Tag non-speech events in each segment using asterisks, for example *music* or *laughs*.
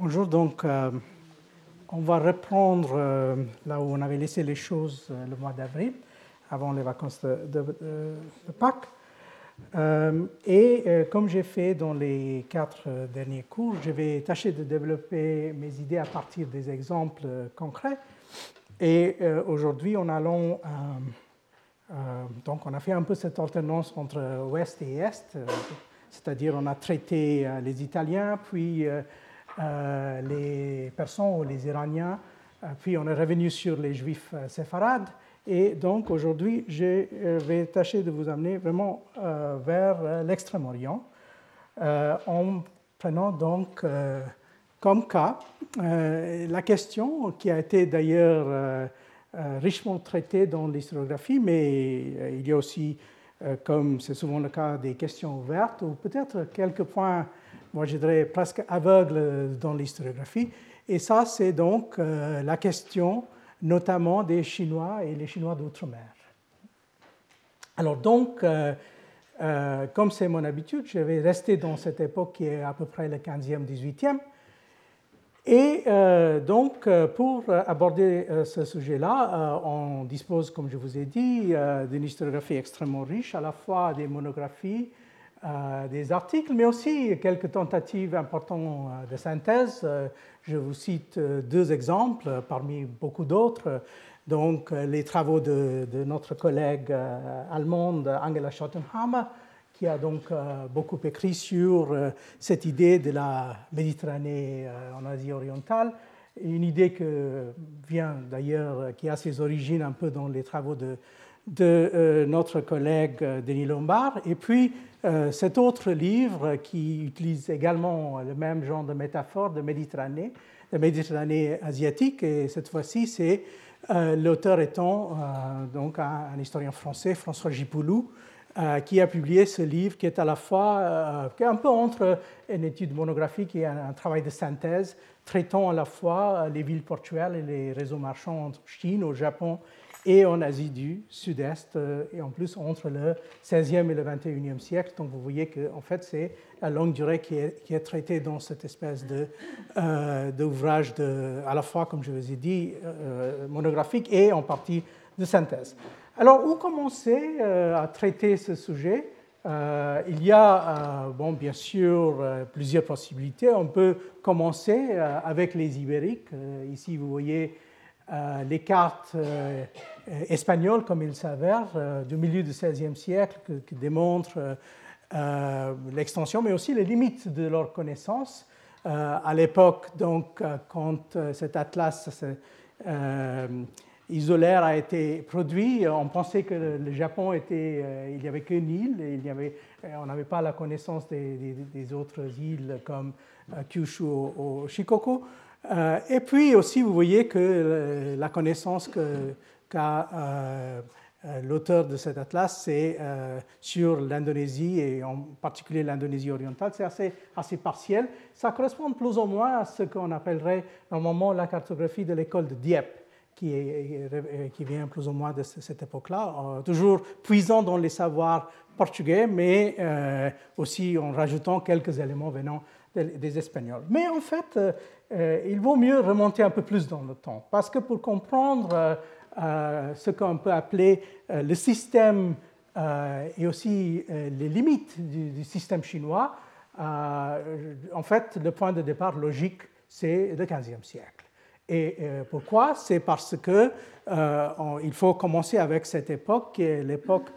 Bonjour, donc euh, on va reprendre euh, là où on avait laissé les choses euh, le mois d'avril, avant les vacances de, de, Pâques. et comme j'ai fait dans les quatre derniers cours, je vais tâcher de développer mes idées à partir des exemples concrets. Et aujourd'hui, on allons donc on a fait un peu cette alternance entre ouest et est, c'est-à-dire on a traité les Italiens, puis euh, les Persans ou les Iraniens. Euh, puis on est revenu sur les Juifs euh, séfarades. Et donc aujourd'hui, je vais tâcher de vous amener vraiment vers l'Extrême-Orient en prenant donc comme cas la question qui a été d'ailleurs richement traitée dans l'historiographie, mais il y a aussi, comme c'est souvent le cas, des questions ouvertes ou peut-être quelques points moi je dirais presque aveugle dans l'historiographie. Et ça, c'est donc euh, la question notamment des Chinois et les Chinois d'outre-mer. Alors donc, euh, euh, comme c'est mon habitude, je vais rester dans cette époque qui est à peu près le 15e, 18e. Et donc, pour aborder ce sujet-là, on dispose, comme je vous ai dit, d'une historiographie extrêmement riche, à la fois des monographies, des articles, mais aussi quelques tentatives importantes euh, de synthèse. Euh, je vous cite deux exemples parmi beaucoup d'autres. Donc, les travaux de, notre collègue allemande Angela Schottenhammer, qui a donc beaucoup écrit sur cette idée de la Méditerranée en Asie orientale, une idée qui vient d'ailleurs, qui a ses origines un peu dans les travaux de, de notre collègue Denis Lombard. Et puis, euh, cet autre livre qui utilise également le même genre de métaphore de Méditerranée, de Méditerranée asiatique, et cette fois-ci, c'est euh, l'auteur étant euh, donc un, historien français, François Gipoulou, qui a publié ce livre qui est à la fois, un peu entre une étude monographique et un, un, travail de synthèse, traitant à la fois les villes portuaires et les réseaux marchands en Chine, au Japon et en Asie du Sud-Est, euh, et en plus entre le 16e et le 21e siècle. Donc vous voyez que en fait, c'est la longue durée qui est, traitée dans cette espèce euh, d'ouvrage de, à la fois, comme je vous ai dit, euh, monographique et en partie de synthèse. Alors, où commencer à traiter ce sujet? Il y a, bon, bien sûr, plusieurs possibilités. On peut commencer avec les Ibériques. ici, vous voyez euh, les cartes euh, espagnoles, comme il s'avère, euh, du milieu du XVIe siècle, qui démontrent l'extension, mais aussi les limites de leur connaissance. à l'époque, donc, quand cet atlas isolaire a été produit, on pensait que le Japon était, il n'y avait qu'une île, il y avait, on n'avait pas la connaissance des, autres îles comme Kyushu ou Shikoku. Euh, et puis aussi, vous voyez que euh, la connaissance qu'a euh, l'auteur de cet atlas, c'est sur l'Indonésie et en particulier l'Indonésie orientale, c'est assez, assez partiel. Ça correspond plus ou moins à ce qu'on appellerait normalement la cartographie de l'école de Dieppe. Qui, qui, vient plus ou moins de cette époque-là, toujours puisant dans les savoirs portugais, mais aussi en rajoutant quelques éléments venant des Espagnols. Mais en fait, euh, il vaut mieux remonter un peu plus dans le temps, parce que pour comprendre euh, euh, ce qu'on peut appeler le système et aussi les limites du, système chinois, en fait, le point de départ logique, c'est le XVe siècle. Et pourquoi? C'est parce que il faut commencer avec cette époque, qui est l'époque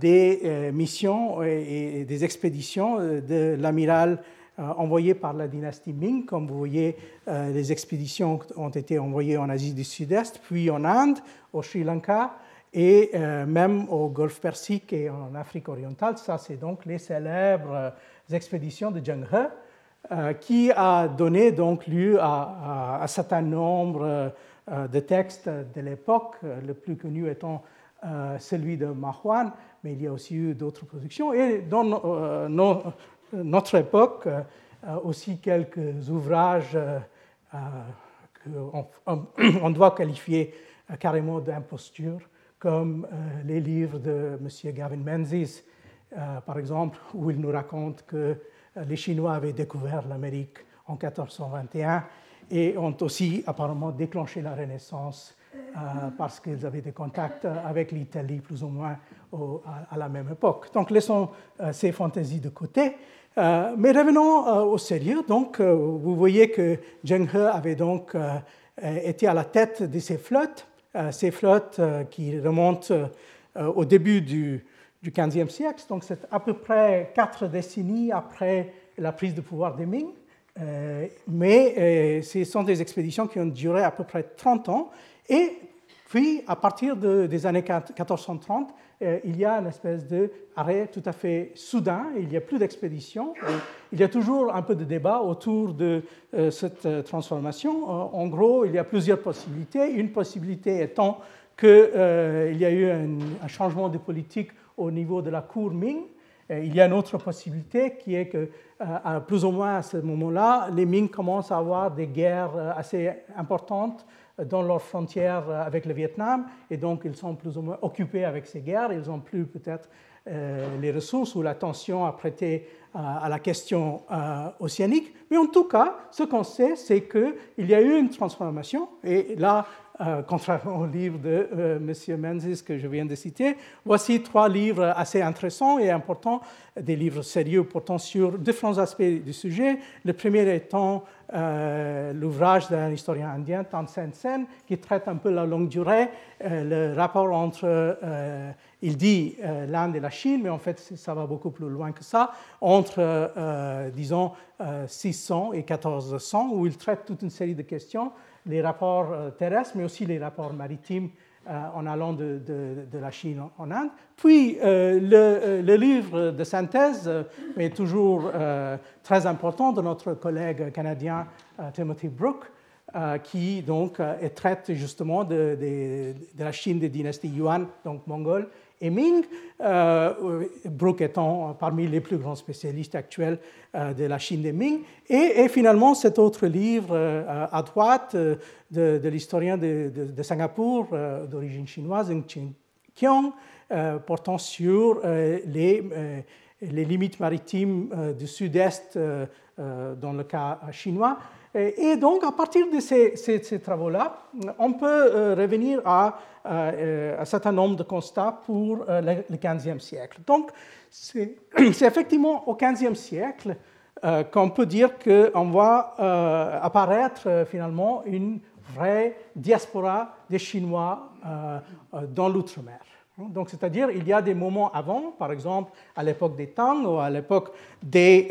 des missions et, des expéditions de l'amiral euh, envoyés par la dynastie Ming. Comme vous voyez, euh, les expéditions ont été envoyées en Asie du Sud-Est, puis en Inde, au Sri Lanka et euh, même au Golfe Persique et en Afrique orientale. Ça, c'est donc les célèbres expéditions de Zheng He, qui a donné donc lieu à, un certain nombre de textes de l'époque, le plus connu étant celui de Ma Huan, mais il y a aussi eu d'autres productions. Et dans nos, notre époque, euh, aussi quelques ouvrages euh, euh, qu'on *clears throat* doit qualifier carrément d'imposture, comme les livres de M. Gavin Menzies, par exemple, où il nous raconte que les Chinois avaient découvert l'Amérique en 1421 et ont aussi apparemment déclenché la Renaissance parce qu'ils avaient des contacts avec l'Italie plus ou moins à, la même époque. Donc laissons ces fantaisies de côté. Mais revenons au sérieux. Donc vous voyez que Zheng He avait donc été à la tête de ces flottes, ces flottes qui remontent au début du, du XVe siècle, donc c'est à peu près quatre décennies après la prise de pouvoir des Ming. Euh, mais euh, ce sont des expéditions qui ont duré à peu près 30 ans. Et puis, à partir des années 1430, euh, il y a une espèce d'arrêt tout à fait soudain. Il n'y a plus d'expéditions. Il y a toujours un peu de débat autour de cette transformation. En gros, il y a plusieurs possibilités. Une possibilité étant qu'il y a eu un, changement de politique au niveau de la cour Ming. Il y a une autre possibilité qui est que, euh, plus ou moins à ce moment-là, les Ming commencent à avoir des guerres euh, assez importantes dans leurs frontières euh, avec le Vietnam, et donc ils sont plus ou moins occupés avec ces guerres. Ils n'ont plus peut-être les ressources ou l'attention à prêter à la question océanique. Mais en tout cas, ce qu'on sait, c'est qu'il y a eu une transformation, et là, euh, contrairement au livre de euh, M. Menzies que je viens de citer. Voici trois livres assez intéressants et importants, des livres sérieux portant sur différents aspects du sujet. Le premier étant euh, l'ouvrage d'un historien indien, Tan Sen Sen, qui traite un peu la longue durée, le rapport entre, il dit l'Inde et la Chine, mais en fait ça va beaucoup plus loin que ça, entre, disons, 600 et 1400, où il traite toute une série de questions les rapports euh, terrestres, mais aussi les rapports maritimes euh, en allant de, la Chine en, Inde. Puis euh, le, livre de synthèse est toujours très important de notre collègue canadien Timothy Brooke, qui donc traite justement de, la Chine des dynasties Yuan, donc mongole, et Ming, euh, Brooke étant parmi les plus grands spécialistes actuels euh, de la Chine des Ming. Et, finalement, cet autre livre euh, à droite de, l'historien de, Singapour d'origine chinoise, Ng Chin Kiong, portant sur les, limites maritimes du sud-est dans le cas chinois. Et donc, à partir de ces, travaux-là, on peut euh, revenir à, euh, un certain nombre de constats pour euh, le XVe siècle. Donc, c'est *clears throat* effectivement au XVe siècle qu'on peut dire qu'on voit apparaître finalement une vraie diaspora des Chinois dans l'outre-mer. Donc, c'est-à-dire, il y a des moments avant, par exemple à l'époque des Tang ou à l'époque des,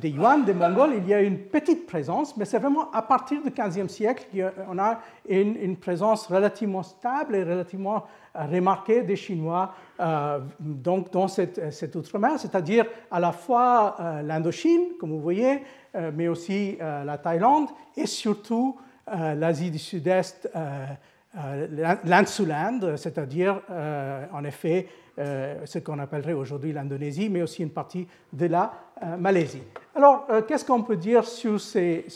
des Yuan, des Mongols, il y a une petite présence, mais c'est vraiment à partir du XVe siècle qu'on a une, présence relativement stable et relativement euh, remarquée des Chinois euh, donc dans cette, cette outre-mer, c'est-à-dire à la fois l'Indochine, comme vous voyez, mais aussi la Thaïlande et surtout l'Asie du Sud-Est, l'Inde sous l'Inde, c'est-à-dire en effet ce qu'on appellerait aujourd'hui l'Indonésie, mais aussi une partie de la euh, Malaisie. Alors, euh, qu'est-ce qu'on peut dire sur ces,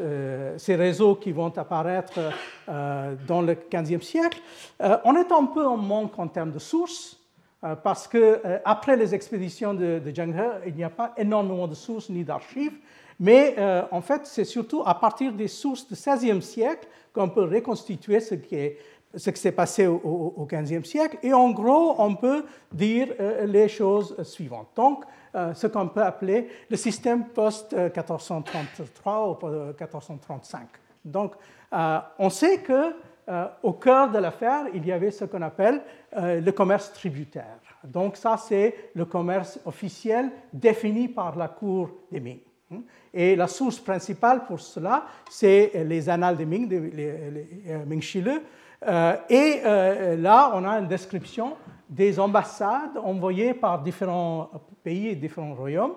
euh, réseaux qui vont apparaître dans le XVe siècle? On est un peu en manque en termes de sources. Parce que après les expéditions de, de Zheng He, il n'y a pas énormément de sources ni d'archives, mais en fait, c'est surtout à partir des sources du XVIe siècle qu'on peut reconstituer ce qui s'est passé au XVe siècle. Et en gros, on peut dire les choses suivantes. Donc, euh, ce qu'on peut appeler le système post-1433 ou 1435. Donc, euh, on sait que euh, au cœur de l'affaire, il y avait ce qu'on appelle le commerce tributaire. Donc, ça, c'est le commerce officiel défini par la Cour des Ming. Et la source principale pour cela, c'est les annales des Ming, les, Ming Shile. et là, on a une description des ambassades envoyées par différents pays et différents royaumes.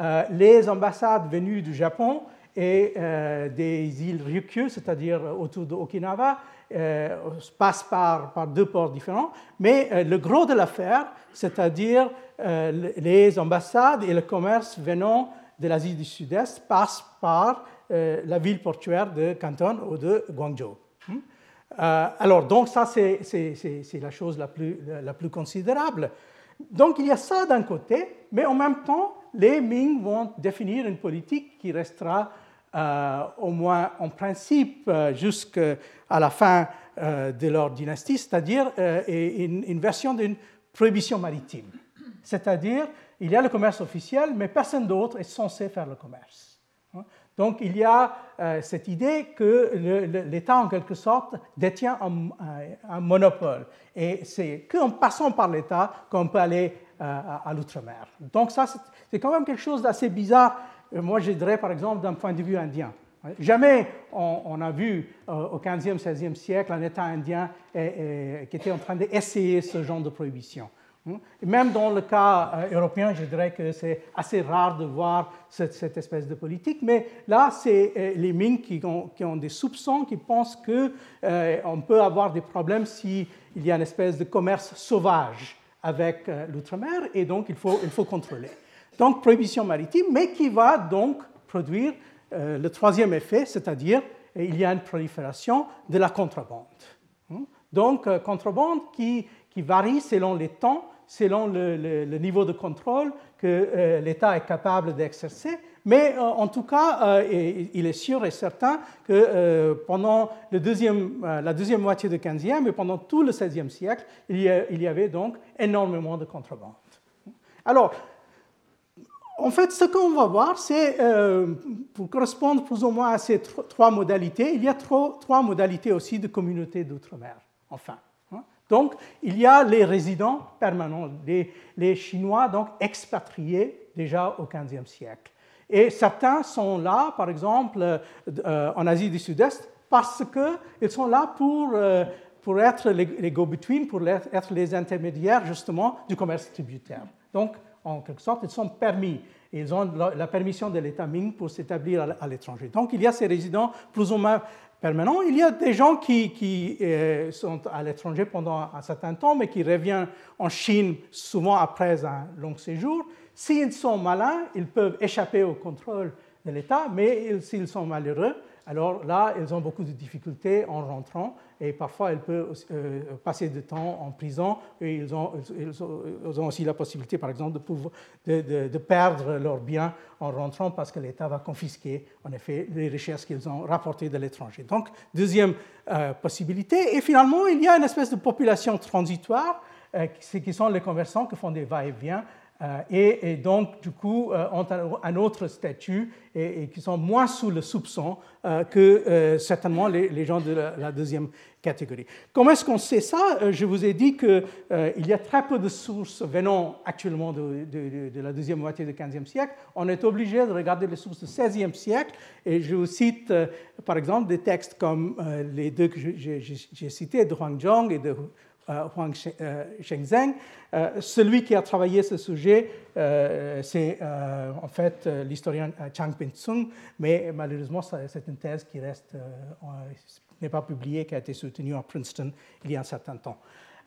Euh, les ambassades venues du Japon et euh, des îles Ryukyu, c'est-à-dire autour de Okinawa, euh, passent par, deux ports différents. Mais le gros de l'affaire, c'est-à-dire les ambassades et le commerce venant de l'Asie du Sud-Est, passent par la ville portuaire de Canton ou de Guangzhou. Hmm? alors, donc ça, c'est la chose la plus, la plus considérable. Donc il y a ça d'un côté, mais en même temps, les Ming vont définir une politique qui restera euh, au moins en principe euh, jusqu'à la fin euh, de leur dynastie, c'est-à-dire une, une, version d'une prohibition maritime. C'est-à-dire, il y a le commerce officiel, mais personne d'autre est censé faire le commerce. Hein? Donc il y a cette idée que l'État, en quelque sorte, détient un, monopole. Et c'est qu'en passant par l'État qu'on peut aller à, à l'outre-mer. Donc ça, c'est quand même quelque chose d'assez bizarre euh, moi, je dirais par exemple d'un point de vue indien. Jamais on, a vu euh, au 15e, 16e siècle un État indien qui était en train d'essayer ce genre de prohibition. Hein. même dans le cas euh, européen, je dirais que c'est assez rare de voir cette, espèce de politique, mais là, c'est les Ming qui ont, des soupçons, qui pensent qu'on peut avoir des problèmes s'il y a une espèce de commerce sauvage avec l'outre-mer, et donc il faut, contrôler. Donc prohibition maritime, mais qui va donc produire euh, le troisième effet, c'est-à-dire il y a une prolifération de la contrebande. Hmm? Donc euh, contrebande qui, qui, varie selon les temps, selon le, niveau de contrôle que euh, l'État est capable d'exercer, mais en tout cas, il est sûr et certain que pendant la deuxième moitié du XVe et pendant tout le XVIe siècle, il y, avait donc énormément de contrebande. Alors, en fait, ce qu'on va voir, c'est, euh, pour correspondre plus ou moins à ces trois modalités, il y a trois, modalités aussi de communautés d'outre-mer, enfin. Donc, il y a les résidents permanents, les, Chinois donc expatriés déjà au XVe siècle. Et certains sont là, par exemple, euh, en Asie du Sud-Est, parce qu'ils sont là pour, euh, pour être les, les go-between, pour être les intermédiaires justement du commerce tributaire. Donc, en quelque sorte, ils sont permis. Ils ont la permission de l'État Ming pour s'établir à l'étranger. Donc il y a ces résidents plus ou moins Il y a des gens qui, euh, sont à l'étranger pendant un certain temps, mais qui reviennent en Chine souvent après un long séjour. S'ils sont malins, ils peuvent échapper au contrôle de l'État, mais s'ils sont malheureux, alors là, ils ont beaucoup de difficultés en rentrant et parfois elles peuvent euh, passer du temps en prison et ils ont, aussi la possibilité, par exemple, de, perdre leurs biens en rentrant parce que l'État va confisquer, en effet, les richesses qu'ils ont rapportées de l'étranger. Donc, deuxième euh, possibilité. Et finalement, il y a une espèce de population transitoire, euh, qui sont les commerçants qui font des va-et-vient euh, et, donc, du coup, euh, ont un, autre statut et, qui sont moins sous le soupçon euh, que certainement les, gens de la, deuxième catégorie. Comment est-ce qu'on sait ça? Je vous ai dit qu'il y a très peu de sources venant actuellement de, de, la deuxième moitié du XVe siècle. On est obligé de regarder les sources du XVIe siècle et je vous cite par exemple des textes comme les deux que j'ai cités de Huang Zhong et de euh, Huang euh, Shengzheng. Euh, celui qui a travaillé ce sujet, c'est en fait l'historien Chang Ping-tsung, mais malheureusement, c'est une thèse qui reste, n'est pas publiée, qui a été soutenue à Princeton il y a un certain temps.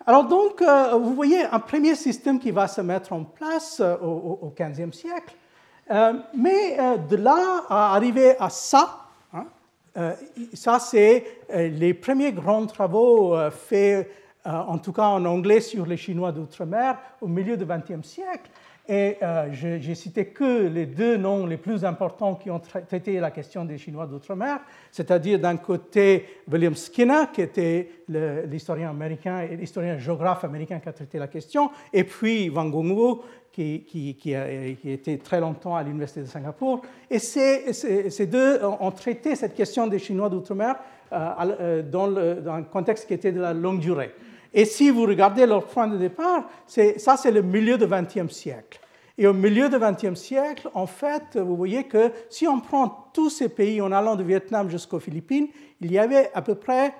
Alors donc, vous voyez un premier système qui va se mettre en place au, XVe siècle, mais de là à arriver à ça, hein, ça c'est les premiers grands travaux faits euh, en tout cas en anglais sur les Chinois d'outre-mer au milieu du XXe siècle. Et euh, j'ai cité que les deux noms les plus importants qui ont traité la question des Chinois d'outre-mer, c'est-à-dire d'un côté William Skinner, qui était l'historien américain et l'historien géographe américain qui a traité la question, et puis Wang Gongwu, qui, été très longtemps à l'Université de Singapour. Et ces, deux ont traité cette question des Chinois d'outre-mer euh, dans, dans un contexte qui était de la longue durée. Et si vous regardez leur point de départ, ça c'est le milieu du XXe siècle. Et au milieu du XXe siècle, en fait, vous voyez que si on prend tous ces pays en allant de Vietnam jusqu'aux Philippines, il y avait à peu près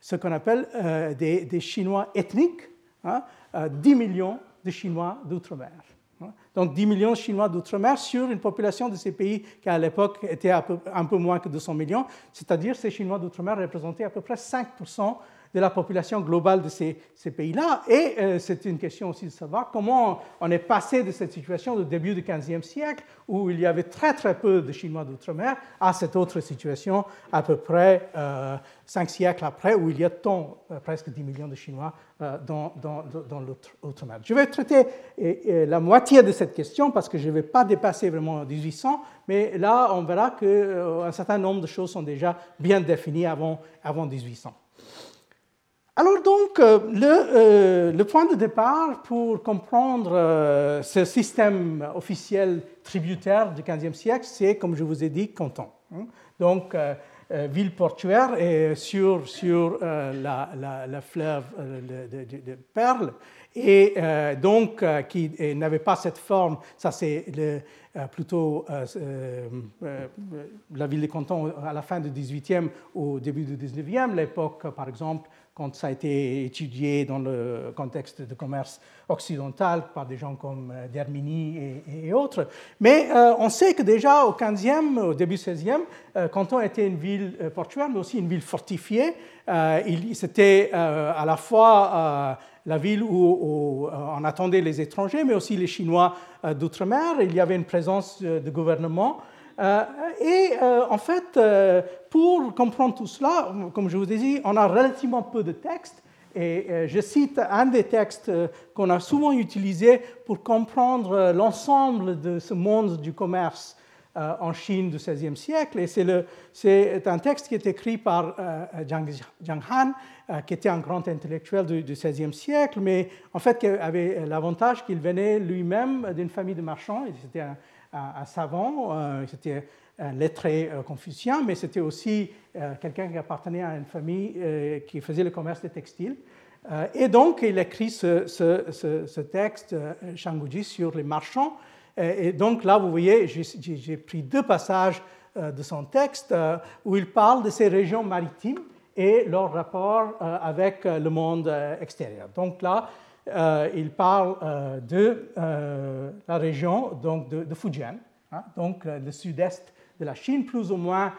ce qu'on appelle euh, des, Chinois ethniques, hein, 10 euh, millions de Chinois d'outre-mer. Hein. Donc 10 millions de Chinois d'outre-mer sur une population de ces pays qui à l'époque était un peu, un peu moins que 200 millions, c'est-à-dire ces Chinois d'outre-mer représentaient à peu près 5% de la population globale de ces, pays-là. Et euh, c'est une question aussi de savoir comment on est passé de cette situation au début du XVe siècle, où il y avait très très peu de Chinois d'outre-mer, à cette autre situation à peu près euh, cinq siècles après, où il y a tant, euh, presque 10 millions de Chinois dans, dans, dans l'outre-mer. Je vais traiter la moitié de cette question parce que je ne vais pas dépasser vraiment 1800, mais là on verra qu'un certain nombre de choses sont déjà bien définies avant, avant 1800. Alors donc, euh, euh, le, point de départ pour comprendre euh, ce système officiel tributaire du XVe siècle, c'est, comme je vous ai dit, Canton. Hein. Donc, ville portuaire et sur, sur la, fleuve de, de, Perle, et donc qui n'avait pas cette forme, ça c'est plutôt la ville de Canton à la fin du XVIIIe ou au début du XIXe, l'époque par exemple quand ça a été étudié dans le contexte de commerce occidental par des gens comme euh, Dermini et, autres. Mais euh, on sait que déjà au 15e, au début 16e, euh, Canton était une ville portuaire, mais aussi une ville fortifiée. C'était à la fois la ville où, on attendait les étrangers, mais aussi les Chinois d'outre-mer. Il y avait une présence de gouvernement. Euh, et euh, en fait, euh, pour comprendre tout cela, comme je vous ai dit, on a relativement peu de textes. Et je cite un des textes qu'on a souvent utilisé pour comprendre l'ensemble de ce monde du commerce en Chine du XVIe siècle. Et c'est un texte qui est écrit par Jiang, Han, qui était un grand intellectuel du, XVIe siècle, mais en fait qui avait l'avantage qu'il venait lui-même d'une famille de marchands. Un, savant, euh, c'était un lettré euh, confucien, mais c'était aussi euh, quelqu'un qui appartenait à une famille qui faisait le commerce des textiles. et donc, il écrit ce, ce, texte, Shangguji, sur les marchands. Et donc là, vous voyez, j'ai pris deux passages de son texte où il parle de ces régions maritimes et leur rapport avec le monde extérieur. Donc là, euh, il parle euh, de euh, la région donc de, Fujian, hein, donc le sud-est de la Chine, plus ou moins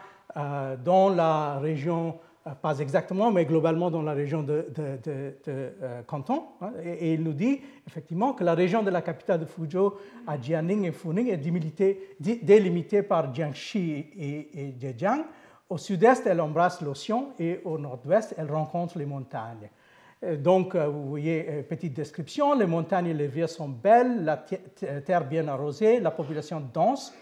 dans la région, pas exactement, mais globalement dans la région de, Canton. Hein, et, il nous dit effectivement que la région de la capitale de Fuzhou, à Jianing et Funing, est délimitée par Jiangxi et, et Zhejiang. Au sud-est, elle embrasse l'océan et au nord-ouest, elle rencontre les montagnes. Euh, donc, euh, vous voyez, euh, petite description, les montagnes et les rivières sont belles, la terre bien arrosée, la population dense.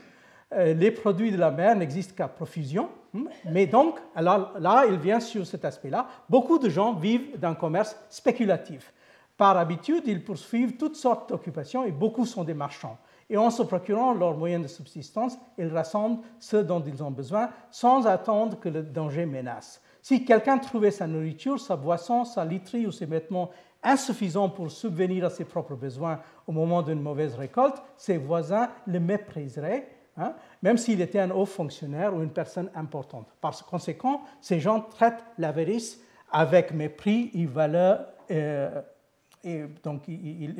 Les produits de la mer n'existent qu'à profusion. Hmm, mais donc, là, il vient sur cet aspect-là. Beaucoup de gens vivent d'un commerce spéculatif. Par habitude, ils poursuivent toutes sortes d'occupations et beaucoup sont des marchands. Et en se procurant leurs moyens de subsistance, ils rassemblent ce dont ils ont besoin sans attendre que le danger menace. Si quelqu'un trouvait sa nourriture, sa boisson, sa literie ou ses vêtements insuffisants pour subvenir à ses propres besoins au moment d'une mauvaise récolte, ses voisins le mépriseraient, hein, même s'il était un haut fonctionnaire ou une personne importante. Par conséquent, ces gens traitent l'avarice avec mépris et valeur, euh, donc ils,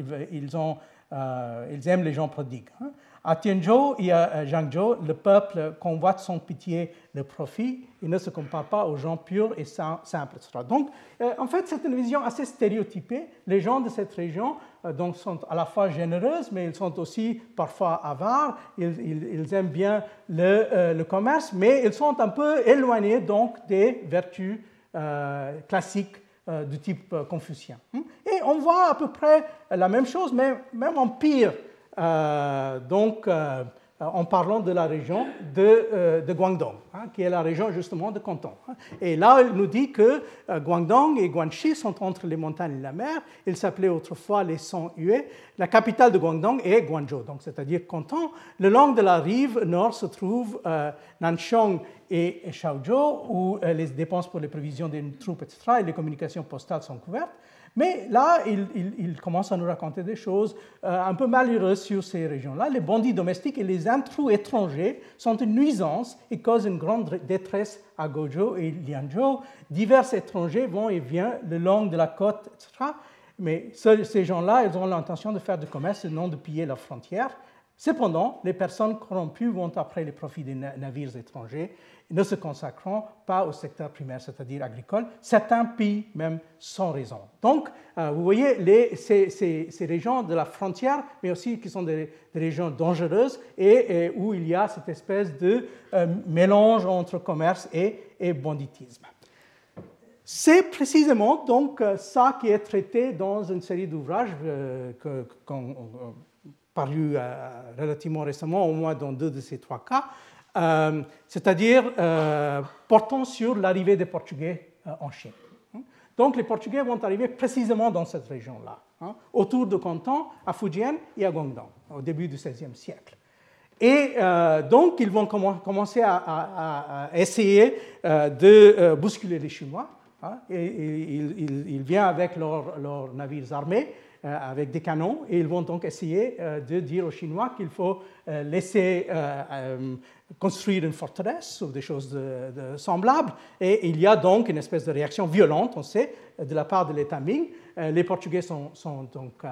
euh, ils, aiment les gens prodigues. Hein. À Tianzhou et à Zhangzhou, le peuple convoite sans pitié le profit. Il ne se compare pas aux gens purs et simples. Donc, euh, en fait, c'est une vision assez stéréotypée. Les gens de cette région euh, donc, sont à la fois généreux, mais ils sont aussi parfois avares. Ils, aiment bien euh, le, commerce, mais ils sont un peu éloignés donc des vertus classiques du type confucien. Et on voit à peu près la même chose, mais même en pire euh, donc, euh, en parlant de la région de, euh, Guangdong, hein, qui est la région justement de Canton. Hein. Et là, il nous dit que Guangdong et Guangxi sont entre les montagnes et la mer. Ils s'appelaient autrefois les Song Yue. La capitale de Guangdong est Guangzhou, donc c'est-à-dire Canton. Le long de la rive nord se trouvent Nanchong et Shaozhou, où les dépenses pour les provisions des troupes, etc., et les communications postales sont couvertes. Mais là, il, commence à nous raconter des choses euh, un peu malheureuses sur ces régions-là. Les bandits domestiques et les intrus étrangers sont une nuisance et causent une grande détresse à Gojo et Lianzhou. Divers étrangers vont et viennent le long de la côte, etc. Mais ces gens-là, ils ont l'intention de faire du commerce et non de piller leurs frontières. Cependant, les personnes corrompues vont après les profits des navires étrangers, ne se consacrant pas au secteur primaire, c'est-à-dire agricole, certains pays même sans raison. Donc, euh, vous voyez, les, ces, régions de la frontière, mais aussi qui sont des, régions dangereuses et, où il y a cette espèce de euh, mélange entre commerce et, banditisme. C'est précisément donc euh, ça qui est traité dans une série d'ouvrages qu'on paru euh, relativement récemment, au moins dans deux de ces trois cas, euh, c'est-à-dire euh, portant sur l'arrivée des Portugais en Chine. Donc les Portugais vont arriver précisément dans cette région-là, hein, autour de Canton, à Fujian et à Guangdong, au début du XVIe siècle. Et donc, ils vont commencer à, essayer de bousculer les Chinois. Hein, et, ils, viennent avec leurs navires armés avec des canons et ils vont donc essayer euh, de dire aux Chinois qu'il faut euh, laisser construire une forteresse ou des choses semblables. Et il y a donc une espèce de réaction violente, on sait, de la part de l'État Ming. les Portugais sont, sont donc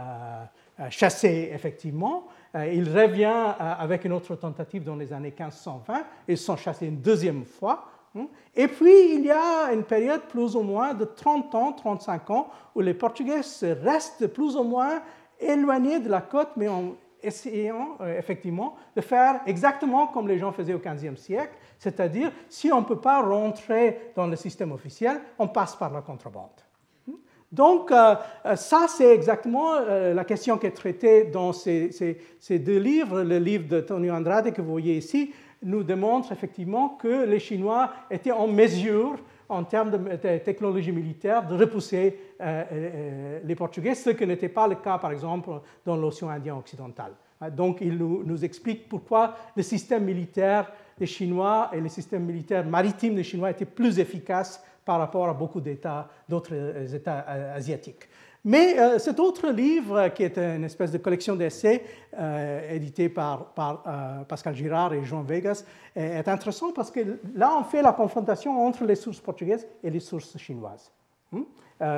chassés effectivement. il revient avec une autre tentative dans les années 1520. Ils sont chassés une deuxième fois. Hein? Et puis, il y a une période plus ou moins de 30 ans, 35 ans, où les Portugais restent plus ou moins éloignés de la côte, mais en essayant euh, effectivement de faire exactement comme les gens faisaient au XVe siècle, c'est-à-dire si on ne peut pas rentrer dans le système officiel, on passe par la contrebande. Hein? Donc, euh, euh, ça, c'est exactement la question qui est traitée dans ces, ces, deux livres. Le livre de Tonio Andrade que vous voyez ici, nous démontre effectivement que les Chinois étaient en mesure, en termes de technologie militaire, de repousser euh, euh, les Portugais, ce qui n'était pas le cas, par exemple, dans l'océan Indien occidental. Euh, donc, il nous, explique pourquoi le système militaire des Chinois et le système militaire maritime des Chinois étaient plus efficaces par rapport à beaucoup d'autres États asiatiques. Mais euh, cet autre livre, qui est une espèce de collection d'essais euh, édité par, euh, Pascal Girard et Jean Vegas, est, intéressant parce que là, on fait la confrontation entre les sources portugaises et les sources chinoises. Hmm?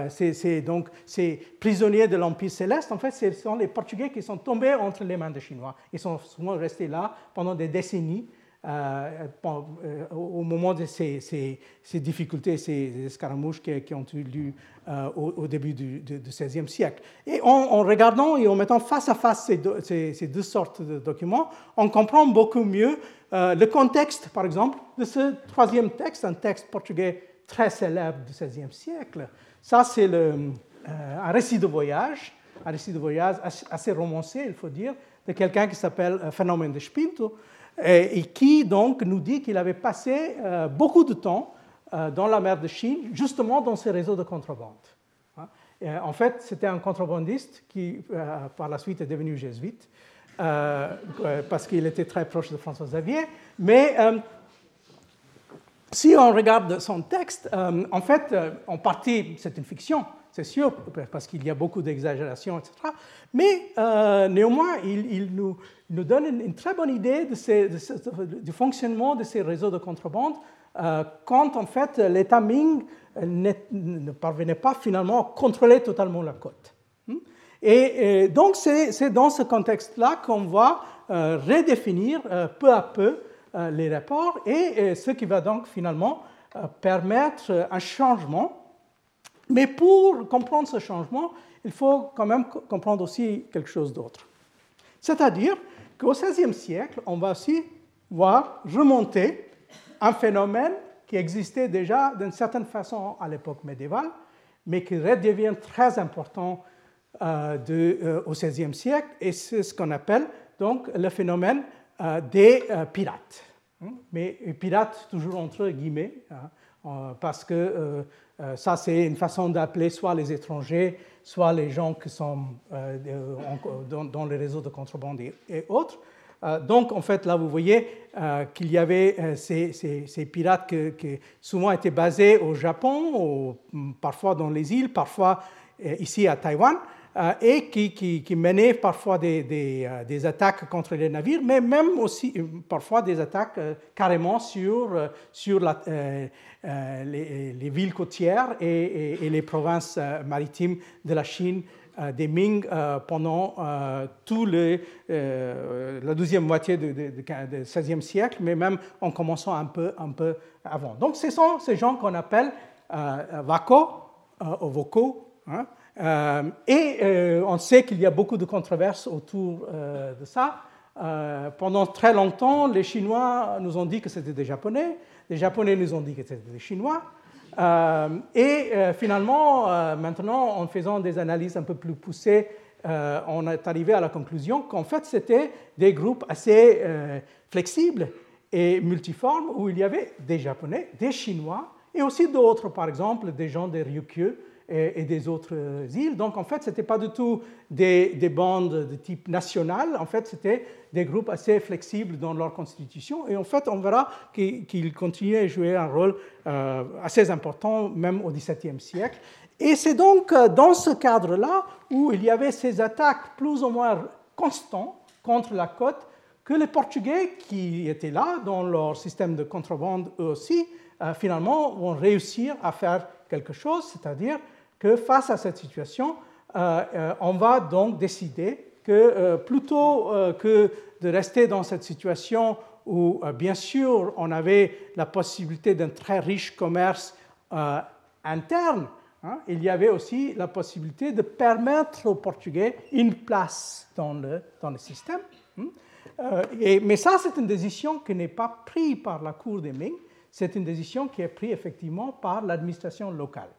c'est donc ces prisonniers de l'Empire céleste, en fait, ce sont les Portugais qui sont tombés entre les mains des Chinois. Ils sont souvent restés là pendant des décennies au moment de ces, difficultés, ces escaramouches qui, ont eu lieu euh, au, début du, XVIe siècle. Et en, regardant et en mettant face à face ces, deux sortes de documents, on comprend beaucoup mieux le contexte, par exemple, de ce troisième texte, un texte portugais très célèbre du XVIe siècle. Ça, c'est un récit de voyage, un récit de voyage assez romancé, il faut dire, de quelqu'un qui s'appelle Phénomène de Spinto, et qui donc nous dit qu'il avait passé euh, beaucoup de temps euh, dans la mer de Chine, justement dans ces réseaux de contrebande. Hein. en fait, c'était un contrebandiste qui, euh, par la suite, est devenu jésuite, parce qu'il était très proche de François Xavier. Mais si on regarde son texte, en fait, en partie, c'est une fiction, c'est sûr, parce qu'il y a beaucoup d'exagérations, etc. Mais euh, néanmoins, il, nous, donne une, très bonne idée du fonctionnement de ces réseaux de contrebande euh, quand en fait l'État Ming ne parvenait pas finalement à contrôler totalement la côte. Hmm? Et, donc c'est dans ce contexte-là qu'on va euh, redéfinir peu à peu les rapports et ce qui va donc finalement permettre un changement mais pour comprendre ce changement, il faut quand même comprendre aussi quelque chose d'autre. C'est-à-dire qu'au XVIe siècle, on va aussi voir remonter un phénomène qui existait déjà d'une certaine façon à l'époque médiévale, mais qui redevient très important euh, de, euh, au XVIe siècle, et c'est ce qu'on appelle donc le phénomène euh, des pirates. Hein, mais pirates toujours entre guillemets, hein, parce que ça, c'est une façon d'appeler soit les étrangers, soit les gens qui sont euh, dans, les réseaux de contrebande et, autres. Euh, donc, en fait, là, vous voyez qu'il y avait ces, pirates qui, souvent étaient basés au Japon, ou parfois dans les îles, parfois ici à Taïwan. Euh, et qui, qui, menait parfois des, euh, des, attaques contre les navires, mais même aussi euh, parfois des attaques carrément sur, sur les, villes côtières et, les provinces maritimes de la Chine des Ming pendant tout le, la deuxième moitié du XVIe siècle, mais même en commençant un peu, un peu avant. Donc ce sont ces gens qu'on appelle Wako, ou Voko. Et on sait qu'il y a beaucoup de controverses autour de ça. pendant très longtemps, les Chinois nous ont dit que c'était des Japonais, les Japonais nous ont dit que c'était des Chinois, euh, et euh, finalement, euh, maintenant, en faisant des analyses un peu plus poussées, on est arrivé à la conclusion qu'en fait, c'était des groupes assez flexibles et multiformes où il y avait des Japonais, des Chinois et aussi d'autres, par exemple, des gens des Ryukyu et, des autres îles. Donc en fait, ce n'était pas du tout des, bandes de type national, en fait, c'était des groupes assez flexibles dans leur constitution. Et en fait, on verra qu'ils continuent à jouer un rôle euh, assez important, même au XVIIe siècle. Et c'est donc euh, dans ce cadre-là où il y avait ces attaques plus ou moins constantes contre la côte que les Portugais qui étaient là dans leur système de contrebande eux aussi, euh, finalement vont réussir à faire quelque chose, c'est-à-dire que face à cette situation, euh, euh, on va donc décider que euh, plutôt que de rester dans cette situation où, bien sûr, on avait la possibilité d'un très riche commerce interne, hein, il y avait aussi la possibilité de permettre aux Portugais une place dans le, dans le système. Hein. mais ça, c'est une décision qui n'est pas prise par la Cour des Ming, c'est une décision qui est prise effectivement par l'administration locale.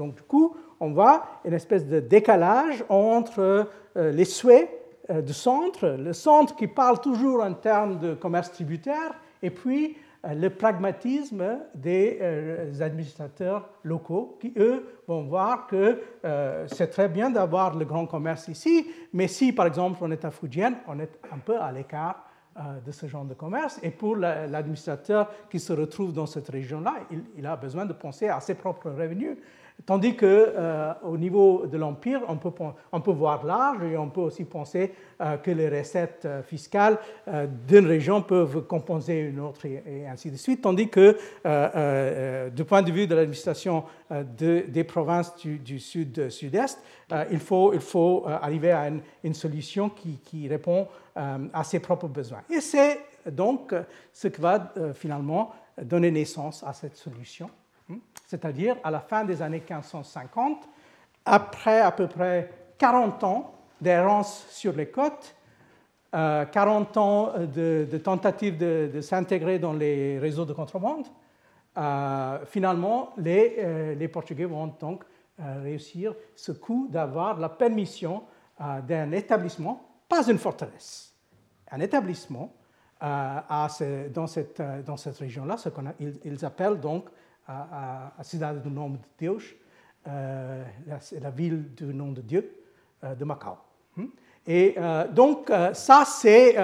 Donc du coup, on voit une espèce de décalage entre euh, les souhaits euh, du centre, le centre qui parle toujours en termes de commerce tributaire, et puis euh, le pragmatisme des administrateurs locaux qui, eux, vont voir que c'est très bien d'avoir le grand commerce ici, mais si, par exemple, on est à Fujian, on est un peu à l'écart de ce genre de commerce. Et pour l'administrateur qui se retrouve dans cette région-là, il, il, a besoin de penser à ses propres revenus. Tandis qu'au euh, niveau de l'Empire, on peut, on peut voir large et on peut aussi penser euh, que les recettes euh, fiscales d'une région peuvent compenser une autre et, ainsi de suite. Tandis que du point de vue de l'administration des provinces du, sud-sud-est, il, faut, il faut arriver à une, solution qui, qui répond à ses propres besoins. Et c'est donc ce qui va finalement donner naissance à cette solution c'est-à-dire à la fin des années 1550, après à peu près 40 ans d'errance sur les côtes, 40 euh, ans de, tentatives de, s'intégrer dans les réseaux de contrebande, euh, finalement, les, euh, les, Portugais vont donc réussir ce coup d'avoir la permission d'un établissement, pas une forteresse, un établissement dans cette, dans cette région-là, ce qu'ils ils appellent donc à, à cidade do nome de Deus, euh, la, ville du nom de Dieu euh, de Macao. Hmm? Et euh, donc ça, c'est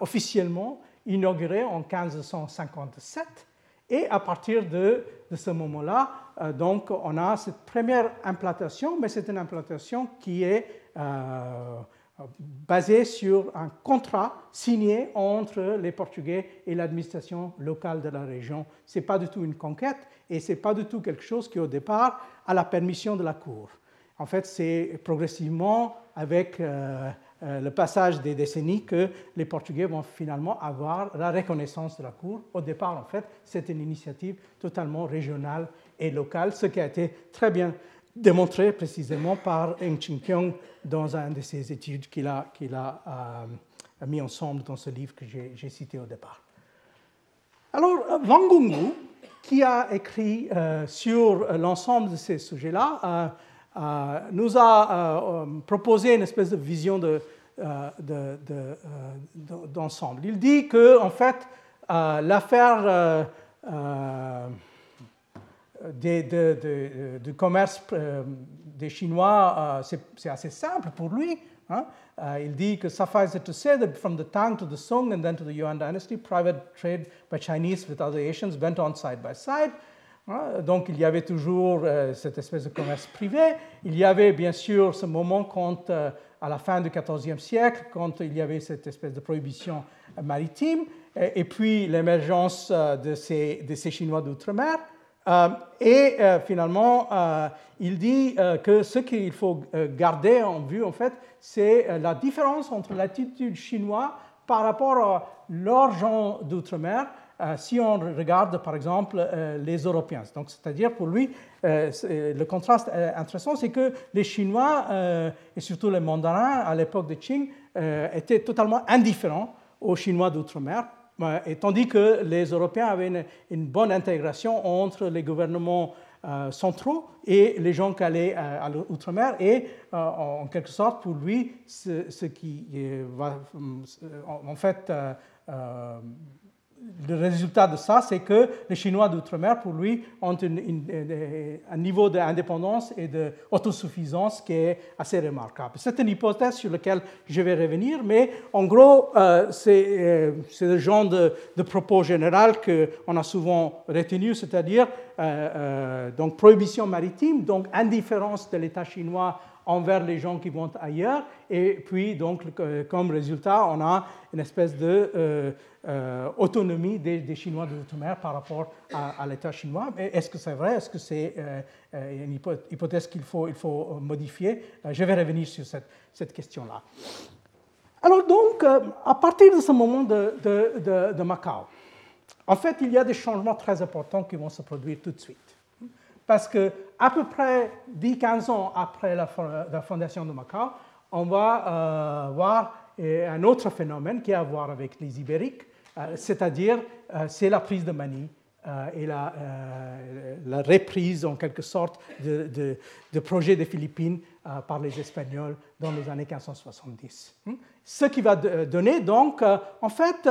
officiellement inauguré en 1557. Et à partir de, de ce moment-là, donc on a cette première implantation, mais c'est une implantation qui est basée sur un contrat signé entre les Portugais et l'administration locale de la région. Ce n'est pas du tout une conquête, et ce n'est pas du tout quelque chose qui, au départ, a la permission de la Cour. En fait, c'est progressivement, avec euh, euh, le passage des décennies, que les Portugais vont finalement avoir la reconnaissance de la Cour. Au départ, en fait, c'est une initiative totalement régionale et locale, ce qui a été très bien démontré précisément par Eng Ching-kyung dans une de ses études qu'il a, a euh, mis ensemble dans ce livre que j'ai cité au départ. Alors, Wang Gungwu, qui a écrit euh, sur l'ensemble de ces sujets-là, euh, euh, nous a proposé une espèce de vision d'ensemble. De, Il dit que, en fait, l'affaire du commerce des Chinois, c'est assez simple pour lui. Hein. Il dit que suffice it to say that from the Tang to the Song and then to the Yuan dynasty, private trade by Chinese with other Asians went on side by side. Uh, donc il y avait toujours cette espèce de commerce privé. Il y avait bien sûr ce moment quand, à la fin du XIVe siècle, quand il y avait cette espèce de prohibition maritime, et, puis l'émergence de ces, de, ces, Chinois d'outre-mer. Et finalement, il dit que ce qu'il faut garder en vue, en fait, c'est la différence entre l'attitude chinoise par rapport à leurs gens d'outre-mer euh, si on regarde par exemple euh, les Européens. Donc, c'est-à-dire pour lui, euh, le contraste intéressant, c'est que les Chinois et surtout les mandarins à l'époque de Qing étaient totalement indifférents aux Chinois d'outre-mer, et tandis que les Européens avaient une, bonne intégration entre les gouvernements centraux et les gens qui allaient à l'outre-mer. Et en, quelque sorte, pour lui, ce, qui va en, fait le résultat de ça, c'est que les Chinois d'outre-mer, pour lui, ont un niveau d'indépendance et d'autosuffisance qui est assez remarquable. C'est une hypothèse sur laquelle je vais revenir, mais en gros, euh, euh, c'est le genre de, propos général qu'on a souvent retenu, c'est-à-dire euh, donc prohibition maritime, donc indifférence de l'État chinois envers les gens qui vont ailleurs. Et puis, donc, comme résultat, on a une espèce de euh, euh, des, Chinois de l'outre-mer par rapport à, l'État chinois. Est-ce que c'est vrai? Est-ce que c'est euh, une hypothèse qu'il faut, modifier? Je vais revenir sur cette, question-là. Alors donc, à partir de ce moment de, de Macao, en fait, il y a des changements très importants qui vont se produire tout de suite parce que à peu près 10-15 ans après la, fondation de Macao, on va euh, voir euh, un autre phénomène qui a à voir avec les Ibériques, euh, c'est-à-dire c'est la prise de Manille et la, reprise en quelque sorte de, de, projets des Philippines par les Espagnols dans les années 1570. Hmm? Ce qui va donner donc en fait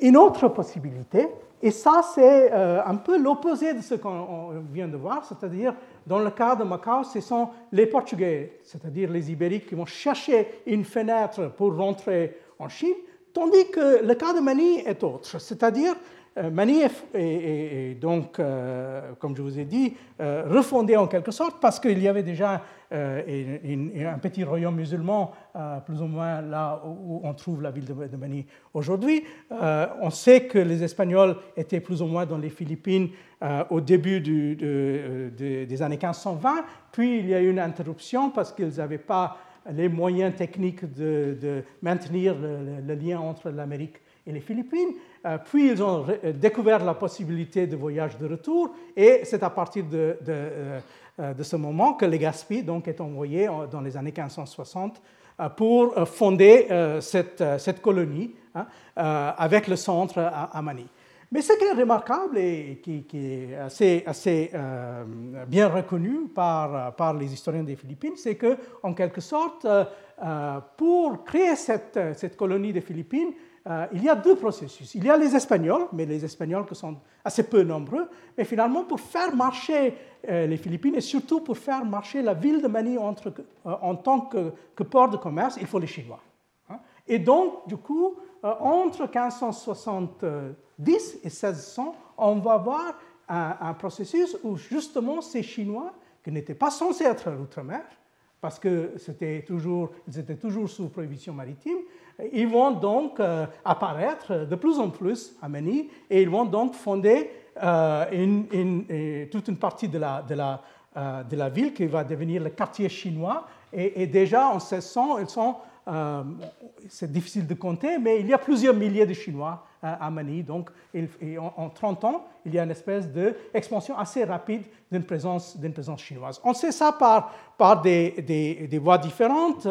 une autre possibilité et ça, c'est euh, un peu l'opposé de ce qu'on vient de voir, c'est-à-dire, dans le cas de Macao, ce sont les Portugais, c'est-à-dire les Ibériques, qui vont chercher une fenêtre pour rentrer en Chine, tandis que le cas de Mani est autre, c'est-à-dire, euh, Mani est, donc, euh, comme je vous ai dit, refondé en quelque sorte parce qu'il y avait déjà euh, un petit royaume musulman, euh, plus ou moins là où on trouve la ville de, Mani aujourd'hui. Euh, on sait que les Espagnols étaient plus ou moins dans les Philippines au début des années 1520, puis il y a eu une interruption parce qu'ils n'avaient pas les moyens techniques de, maintenir le, lien entre l'Amérique et les Philippines. Puis ils ont découvert la possibilité de voyage de retour et c'est à partir de, euh, de ce moment que Legazpi donc, est envoyé dans les années 1560 euh, pour euh, fonder cette, cette colonie hein, avec le centre à, Manille. Mais ce qui est remarquable et qui, est assez, assez bien reconnu par, par, les historiens des Philippines, c'est que, en quelque sorte, pour créer cette, cette, colonie des Philippines, euh, il y a deux processus. Il y a les Espagnols, mais les Espagnols qui sont assez peu nombreux, mais finalement pour faire marcher euh, les Philippines et surtout pour faire marcher la ville de Manille euh, en tant que, port de commerce, il faut les Chinois. Hein. Et donc, du coup, entre 1570 et 1600, on va avoir un, un processus où justement ces Chinois, qui n'étaient pas censés être à l'outre-mer, parce que c'était toujours, ils étaient toujours sous prohibition maritime, ils vont donc euh, apparaître de plus en plus à Manille et ils vont donc fonder euh, toute une partie euh, de la, ville qui va devenir le quartier chinois. Et, déjà en 1600, ils sont, c'est difficile de compter, mais il y a plusieurs milliers de Chinois à Manille. Donc en, 30 ans, il y a une espèce d'expansion assez rapide d'une présence, présence chinoise. On sait ça par, par des, des, voies différentes.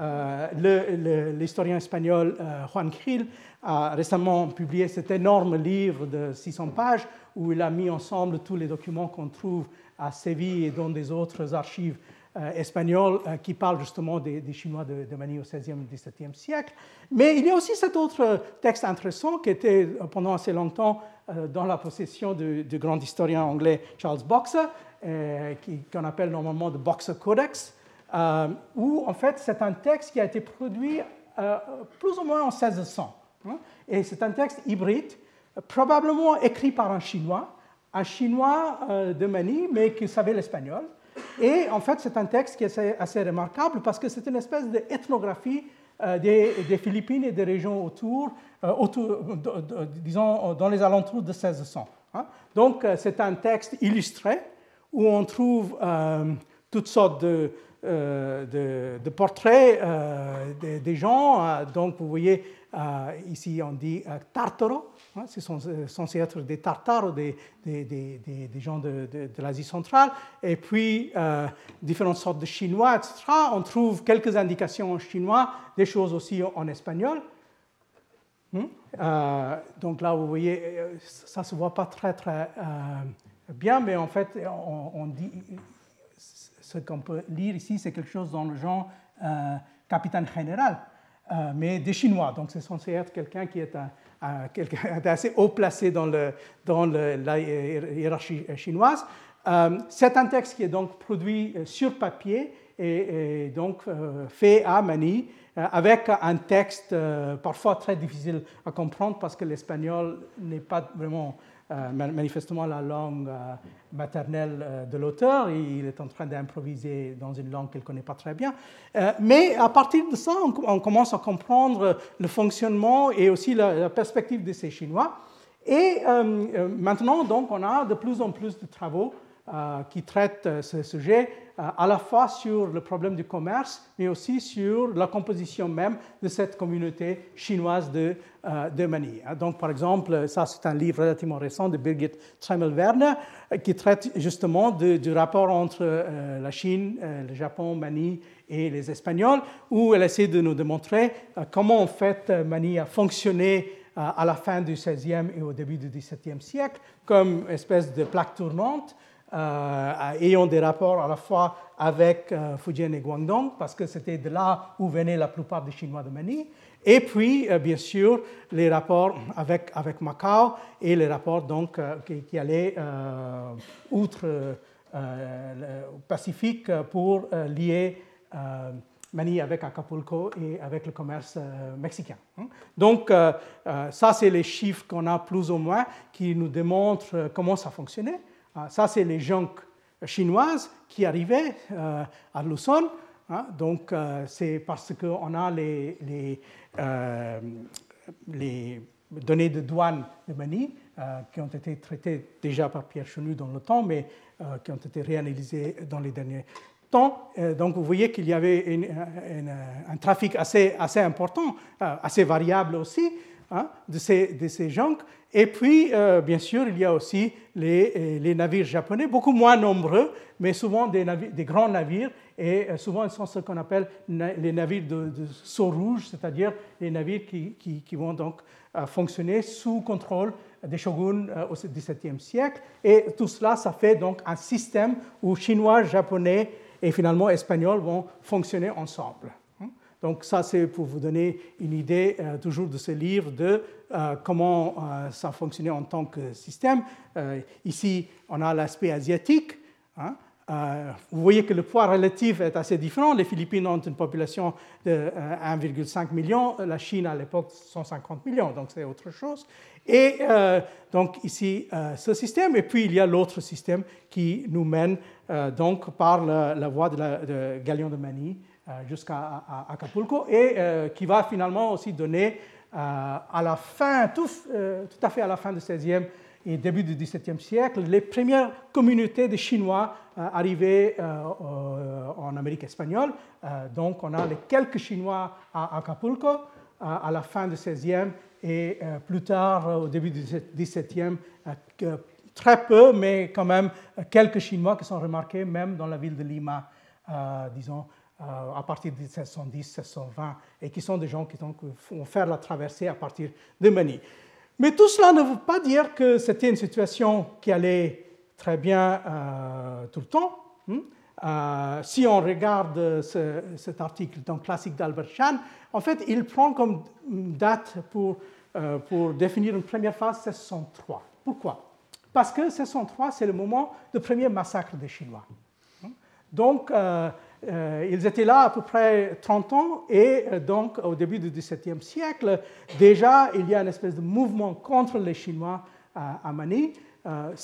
Euh, l'historien espagnol euh, Juan Gil a récemment publié cet énorme livre de 600 pages où il a mis ensemble tous les documents qu'on trouve à Séville et dans des autres archives euh, espagnoles qui parlent justement des, Chinois de, de Manille au XVIe et XVIIe siècle. Mais il y a aussi cet autre texte intéressant qui était pendant assez longtemps dans la possession du, grand historien anglais Charles Boxer, qu'on appelle normalement le Boxer Codex, euh, où en fait c'est un texte qui a été produit euh, plus ou moins en 1600. Hein. et c'est un texte hybride, probablement écrit par un Chinois, un Chinois euh, de Manille, mais qui savait l'espagnol. Et en fait, c'est un texte qui est assez, remarquable parce que c'est une espèce d'ethnographie des, Philippines et des régions autour, autour disons, dans les alentours de 1600. Hein. Donc, c'est un texte illustré où on trouve toutes sortes de, portraits des, gens. donc, vous voyez, ici, on dit Tartaro, ce sont euh, censés être des Tartares ou des, gens de, l'Asie centrale. Et puis, euh, différentes sortes de Chinois, etc. On trouve quelques indications en chinois, des choses aussi en espagnol. Hmm? Euh, donc là, vous voyez, ça ne se voit pas très, bien, mais en fait, ce qu'on peut lire ici, c'est quelque chose dans le genre capitaine général, mais des Chinois. Donc, c'est censé être quelqu'un qui est un quelqu'un *laughs* assez haut placé dans, le, dans la hiérarchie chinoise. Euh, c'est un texte qui est donc produit euh, sur papier et, donc euh, fait à Mani avec un texte parfois très difficile à comprendre parce que l'espagnol n'est pas vraiment euh, manifestement la langue euh, maternelle euh, de l'auteur. Il est en train d'improviser dans une langue qu'il ne connaît pas très bien. Mais à partir de ça, on commence à comprendre le fonctionnement et aussi la perspective de ces Chinois. Et maintenant, donc, on a de plus en plus de travaux qui traitent ce sujet à la fois sur le problème du commerce, mais aussi sur la composition même de cette communauté chinoise de, euh, de Manille. Donc, par exemple, ça c'est un livre relativement récent de Birgit Tremmel-Werner qui traite justement du rapport entre euh, la Chine, euh, le Japon, Manille et les Espagnols, où elle essaie de nous démontrer comment en fait Manille a fonctionné à la fin du XVIe et au début du XVIIe siècle comme espèce de plaque tournante euh, ayant des rapports à la fois avec euh, Fujian et Guangdong, parce que c'était de là où venaient la plupart des Chinois de Mani, et puis, euh, bien sûr, les rapports avec, avec Macao et les rapports donc, qui, allaient outre le Pacifique pour lier Mani avec Acapulco et avec le commerce mexicain. Hein. Donc, ça, c'est les chiffres qu'on a plus ou moins qui nous démontrent comment ça fonctionnait. Ah, ça, c'est les gens chinoises qui arrivaient euh, à Luzon. Hein. donc, euh, c'est parce qu'on a les, euh, données de douane de Mani qui ont été traitées déjà par Pierre Chenu dans le temps, mais qui ont été réanalysées dans les derniers temps. donc, vous voyez qu'il y avait un trafic assez important, assez variable aussi, hein, de ces, de gens et puis, euh, bien sûr, il y a aussi les, euh, les, navires japonais, beaucoup moins nombreux, mais souvent des, grands navires, et euh, souvent ils sont ce qu'on appelle les navires de, de rouge, c'est-à-dire les navires qui, vont donc fonctionner sous contrôle des shoguns au XVIIe siècle. Et tout cela, ça fait donc un système où Chinois, Japonais et finalement Espagnols vont fonctionner ensemble. Donc ça, c'est pour vous donner une idée toujours de ce livre de euh, comment euh, ça fonctionnait en tant que système. Euh, ici, on a l'aspect asiatique. Hein. vous voyez que le poids relatif est assez différent. Les Philippines ont une population de 1,5 million, la Chine à l'époque 150 millions, donc c'est autre chose. Et donc ici, ce système, et puis il y a l'autre système qui nous mène donc par la, voie de, la, de Galion de Mani jusqu'à Acapulco et qui va finalement aussi donner euh, à la fin, tout, euh, tout, à fait à la fin du XVIe et début du XVIIe siècle, les premières communautés de Chinois euh, arrivaient en Amérique espagnole. donc, on a les quelques Chinois à Acapulco à la fin du XVIe et plus tard, au début du XVIIe, très peu, mais quand même quelques Chinois qui sont remarqués même dans la ville de Lima, disons, euh, à partir de 1710, 1720, et qui sont des gens qui donc, vont faire la traversée à partir de Manille. Mais tout cela ne veut pas dire que c'était une situation qui allait très bien euh, tout le temps. Hein. Euh, si on regarde cet article dans classique d'Albert Chan, en fait, il prend comme date pour, pour définir une première phase 1603. Pourquoi? Parce que 1603, c'est le moment du premier massacre des Chinois. Hein. Donc, euh, ils étaient là à peu près 30 ans et euh, donc au début du XVIIe siècle, déjà il y a une espèce de mouvement contre les Chinois à, à Mani. Euh,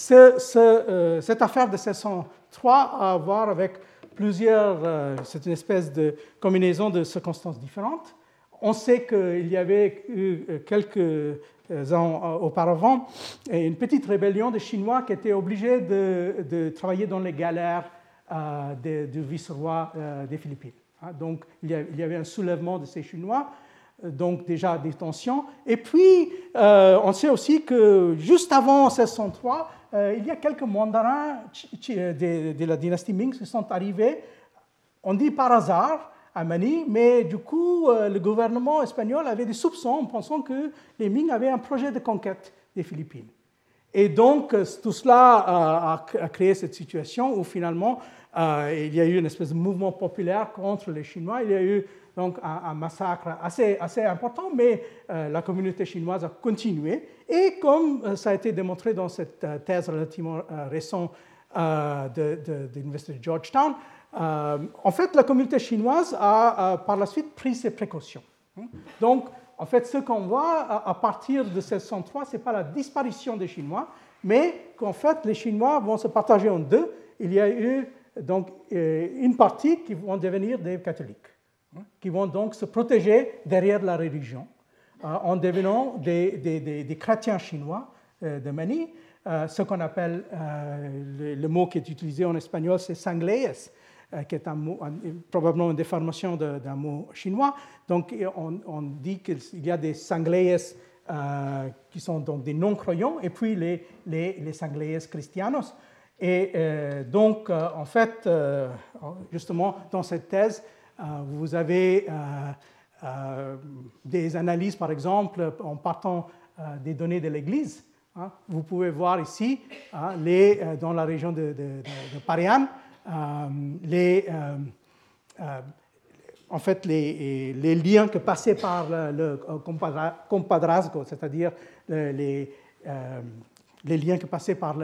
cette affaire de 1603 a à voir avec plusieurs, c'est une espèce de combinaison de circonstances différentes. On sait qu'il y avait eu quelques ans auparavant une petite rébellion des Chinois qui étaient obligés de, travailler dans les galères du vice-roi des Philippines. Hein. Donc il y avait un soulèvement de ces Chinois donc déjà des tensions. Et puis, euh, on sait aussi que juste avant 1603, euh, il y a quelques mandarins de, la dynastie Ming qui sont arrivés, on dit par hasard, à Mani, mais du coup, euh, le gouvernement espagnol avait des soupçons en pensant que les Ming avaient un projet de conquête des Philippines. Et donc, tout cela a, créé cette situation où finalement, il y a eu une espèce de mouvement populaire contre les Chinois. Il y a eu donc un, massacre assez, assez, important, mais euh, la communauté chinoise a continué. Et comme euh, ça a été démontré dans cette euh, thèse relativement récente de, l'Université de, Georgetown, en fait, la communauté chinoise a, par la suite pris ses précautions. Donc, en fait, ce qu'on voit à, partir de 1603, ce n'est pas la disparition des Chinois, mais qu'en fait, les Chinois vont se partager en deux. Il y a eu donc une partie qui vont devenir des catholiques qui vont donc se protéger derrière la religion euh, en devenant des, chrétiens chinois euh, de Mani. Euh, ce qu'on appelle, le, mot qui est utilisé en espagnol, c'est sanglees, qui est probablement une déformation d'un mot chinois. Donc on, dit qu'il y a des sanglees qui sont donc des non-croyants et puis les, les, les christianos. Et donc, en fait, justement, dans cette thèse, euh, vous avez euh, euh, des analyses, par exemple, en partant des données de l'Église. Hein. Vous pouvez voir ici, hein, les, dans la région de, de, les, en fait, les, les, liens que passaient par le, compadrazgo, c'est-à-dire les, les, liens que passaient par,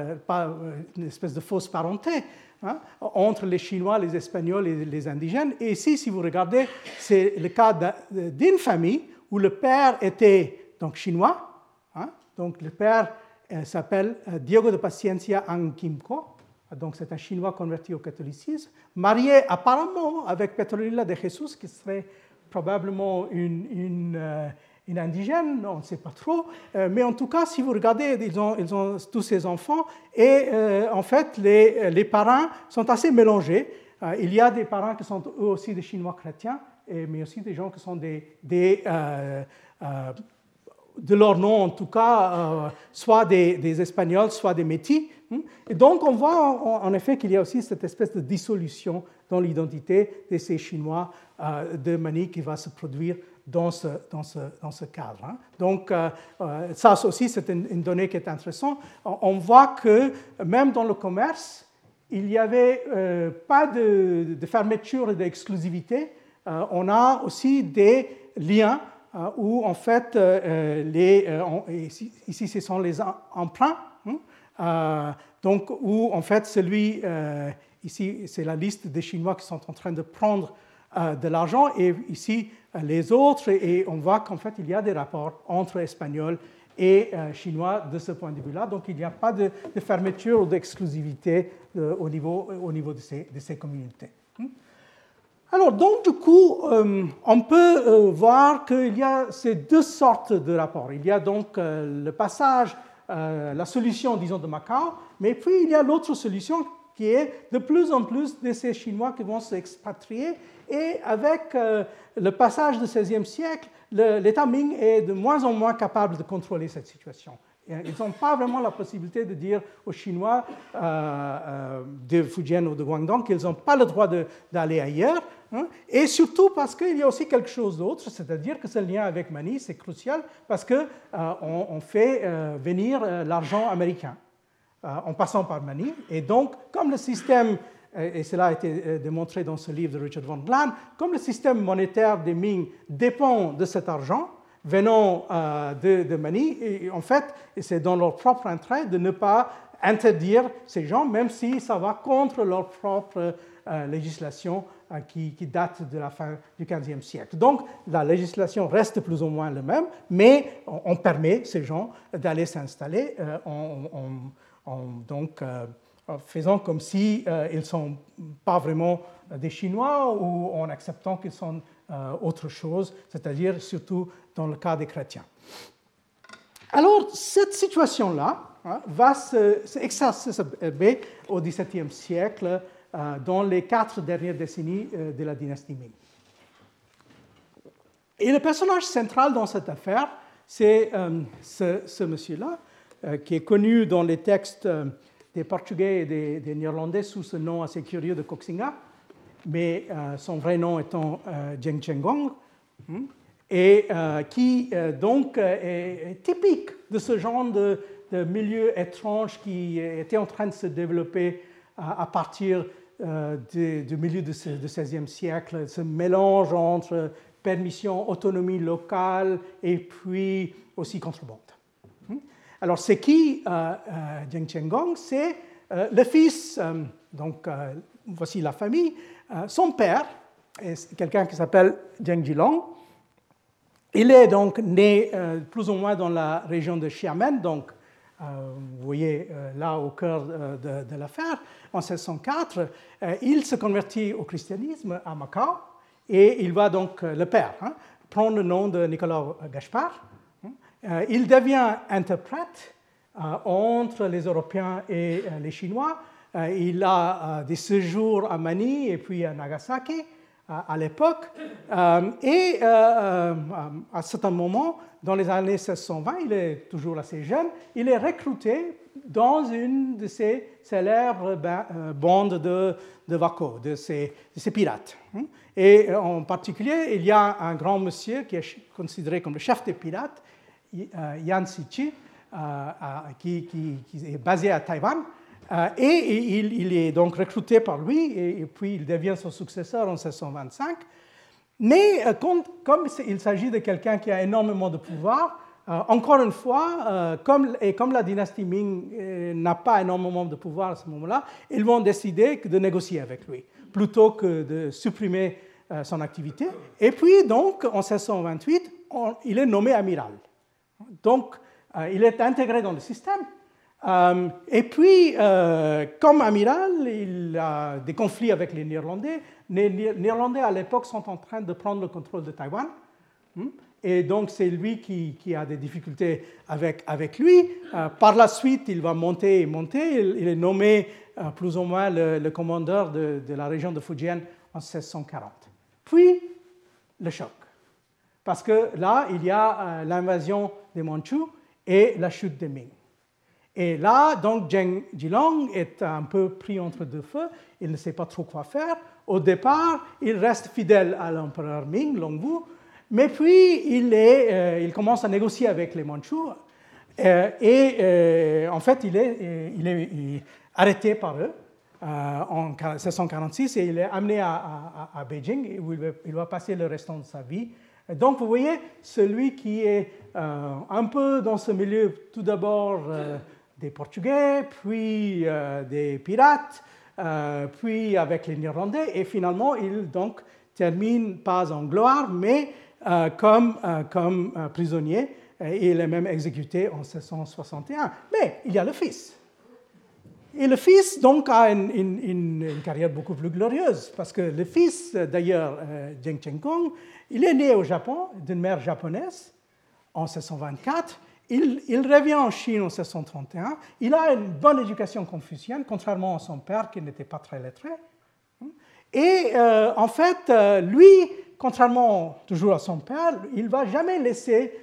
une espèce de fausse parenté, Hein, entre les Chinois, les Espagnols et les indigènes. Et ici, si vous regardez, c'est le cas d'une famille où le père était donc chinois. Hein, donc le père euh, s'appelle euh, Diego de Paciencia Angkimko. Donc c'est un Chinois converti au catholicisme, marié apparemment avec Petronila de Jesus, qui serait probablement euh, une indigène, on ne sait pas trop, euh, mais en tout cas, si vous regardez, ils ont, tous ces enfants, et euh, en fait, les, les, parents sont assez mélangés. Il y a des parents qui sont eux aussi des Chinois chrétiens, mais aussi des gens qui sont de leur nom en tout cas, soit des, Espagnols, soit des Métis. Hein. Et donc, on voit en, effet qu'il y a aussi cette espèce de dissolution dans l'identité de ces Chinois de Mani qui va se produire dans ce, dans ce, dans ce cadre. Hein. Donc, euh, euh, ça aussi, c'est une, donnée qui est intéressante. On voit que même dans le commerce, il n'y avait euh, pas de, fermeture et d'exclusivité. on a aussi des liens où, en fait, les, ici, ce sont les emprunts. Hein. donc, où, en fait, celui, ici, c'est la liste des Chinois qui sont en train de prendre de l'argent. Et ici, les autres, et on voit qu'en fait, il y a des rapports entre Espagnols et euh, Chinois de ce point de vue-là. Donc, il n'y a pas de, fermeture ou d'exclusivité euh, au, niveau, au niveau de ces, communautés. Hmm? Alors, donc, du coup, euh, on peut voir qu'il y a ces deux sortes de rapports. Il y a donc le passage, la solution, disons, de Macao, mais puis il y a l'autre solution qui est de plus en plus de ces Chinois qui vont s'expatrier. Et avec euh, le passage du XVIe siècle, l'État Ming est de moins en moins capable de contrôler cette situation. Ils n'ont pas vraiment la possibilité de dire aux Chinois euh, euh, de Fujian ou de Guangdong qu'ils n'ont pas le droit d'aller ailleurs. Hein. Et surtout parce qu'il y a aussi quelque chose d'autre, c'est-à-dire que ce lien avec Mani, c'est crucial parce qu'on on fait venir l'argent américain. Euh, en passant par Mani. Et donc, comme le système, euh, et cela a été euh, démontré dans ce livre de Richard von Glan, comme le système monétaire des Ming dépend de cet argent venant de, de, Mani, et en fait, c'est dans leur propre intérêt de ne pas interdire ces gens, même si ça va contre leur propre législation qui, qui, date de la fin du XVe siècle. Donc la législation reste plus ou moins la même, mais on, permet ces gens d'aller s'installer en, donc, euh, faisant comme si ne sont pas vraiment des Chinois ou en acceptant qu'ils sont autre chose, c'est-à-dire surtout dans le cas des chrétiens. Alors, cette situation-là hein, va s'exacerber au XVIIe siècle dans les quatre dernières décennies de la dynastie Ming. Et le personnage central dans cette affaire, c'est euh, ce, monsieur-là, euh, qui est connu dans les textes euh, des Portugais et des, Néerlandais sous ce nom assez curieux de Koxinga, mais son vrai nom étant Zheng Chenggong, hein, et qui donc est, typique de ce genre de, milieu étrange qui était en train de se développer à partir du milieu du XVIe siècle, ce mélange entre permission, autonomie locale et puis aussi contrebande. Hmm? Alors, c'est qui euh, euh, C'est euh, le fils, donc voici la famille. son père est quelqu'un qui s'appelle Jiang Jilong. Il est donc né plus ou moins dans la région de Xiamen, donc vous voyez là au cœur de, de l'affaire, en 1604. il se convertit au christianisme à Macao et il va donc, euh, le père, hein, prendre le nom de Nicolas Gaspard. Hein. Euh, il devient interprète euh, entre les Européens et les Chinois. il a des séjours à Mani et puis à Nagasaki à l'époque. et à certain moment, dans les années 1620, il est toujours assez jeune, il est recruté dans une de ces célèbres bandes de, de Waco, de ces, ces pirates. Hein. Et euh, en particulier, il y a un grand monsieur qui est considéré comme le chef des pirates, euh, Yan Sichi, euh, qui, est basé à Taïwan. Et il, est donc recruté par lui, et, puis il devient son successeur en 1625. Mais comme il s'agit de quelqu'un qui a énormément de pouvoir, encore une fois, et comme la dynastie Ming n'a pas énormément de pouvoir à ce moment-là, ils vont décider de négocier avec lui plutôt que de supprimer euh, son activité. Et puis, donc, en 1628, il est nommé amiral. Donc, euh, il est intégré dans le système. Euh, et puis, comme amiral, il a des conflits avec les Néerlandais. Les Néerlandais, à l'époque, sont en train de prendre le contrôle de Taïwan. Hmm? Et donc, c'est lui qui, a des difficultés avec, lui. par la suite, il va monter et monter. Il, est nommé plus ou moins le, commandeur de, la région de Fujian en 1640. Puis, le choc. Parce que là, il y a euh, l'invasion des Mandchous et la chute des Ming. Et là, donc, Zheng Jilong est un peu pris entre deux feux. Il ne sait pas trop quoi faire. Au départ, il reste fidèle à l'empereur Ming, Longwu, mais puis il, euh, commence à négocier avec les Mandchous. Euh, et en fait, il est, est arrêté par eux. Euh, en 1646 et il est amené à, à, Beijing où il va, passer le restant de sa vie. Donc vous voyez, celui qui est euh, un peu dans ce milieu, tout d'abord euh, des Portugais, puis des pirates, puis avec les Néerlandais, et finalement il donc termine pas en gloire, mais comme, comme prisonnier, et il est même exécuté en 1661. Mais il y a le fils. Et le fils, donc, a une, carrière beaucoup plus glorieuse, parce que le fils, d'ailleurs, euh, Zheng Chengkong, il est né au Japon d'une mère japonaise en 1624. Il, revient en Chine en 1631. Il a une bonne éducation confucienne, contrairement à son père qui n'était pas très lettré. Et euh, en fait, euh, lui, contrairement toujours à son père, il ne va jamais laisser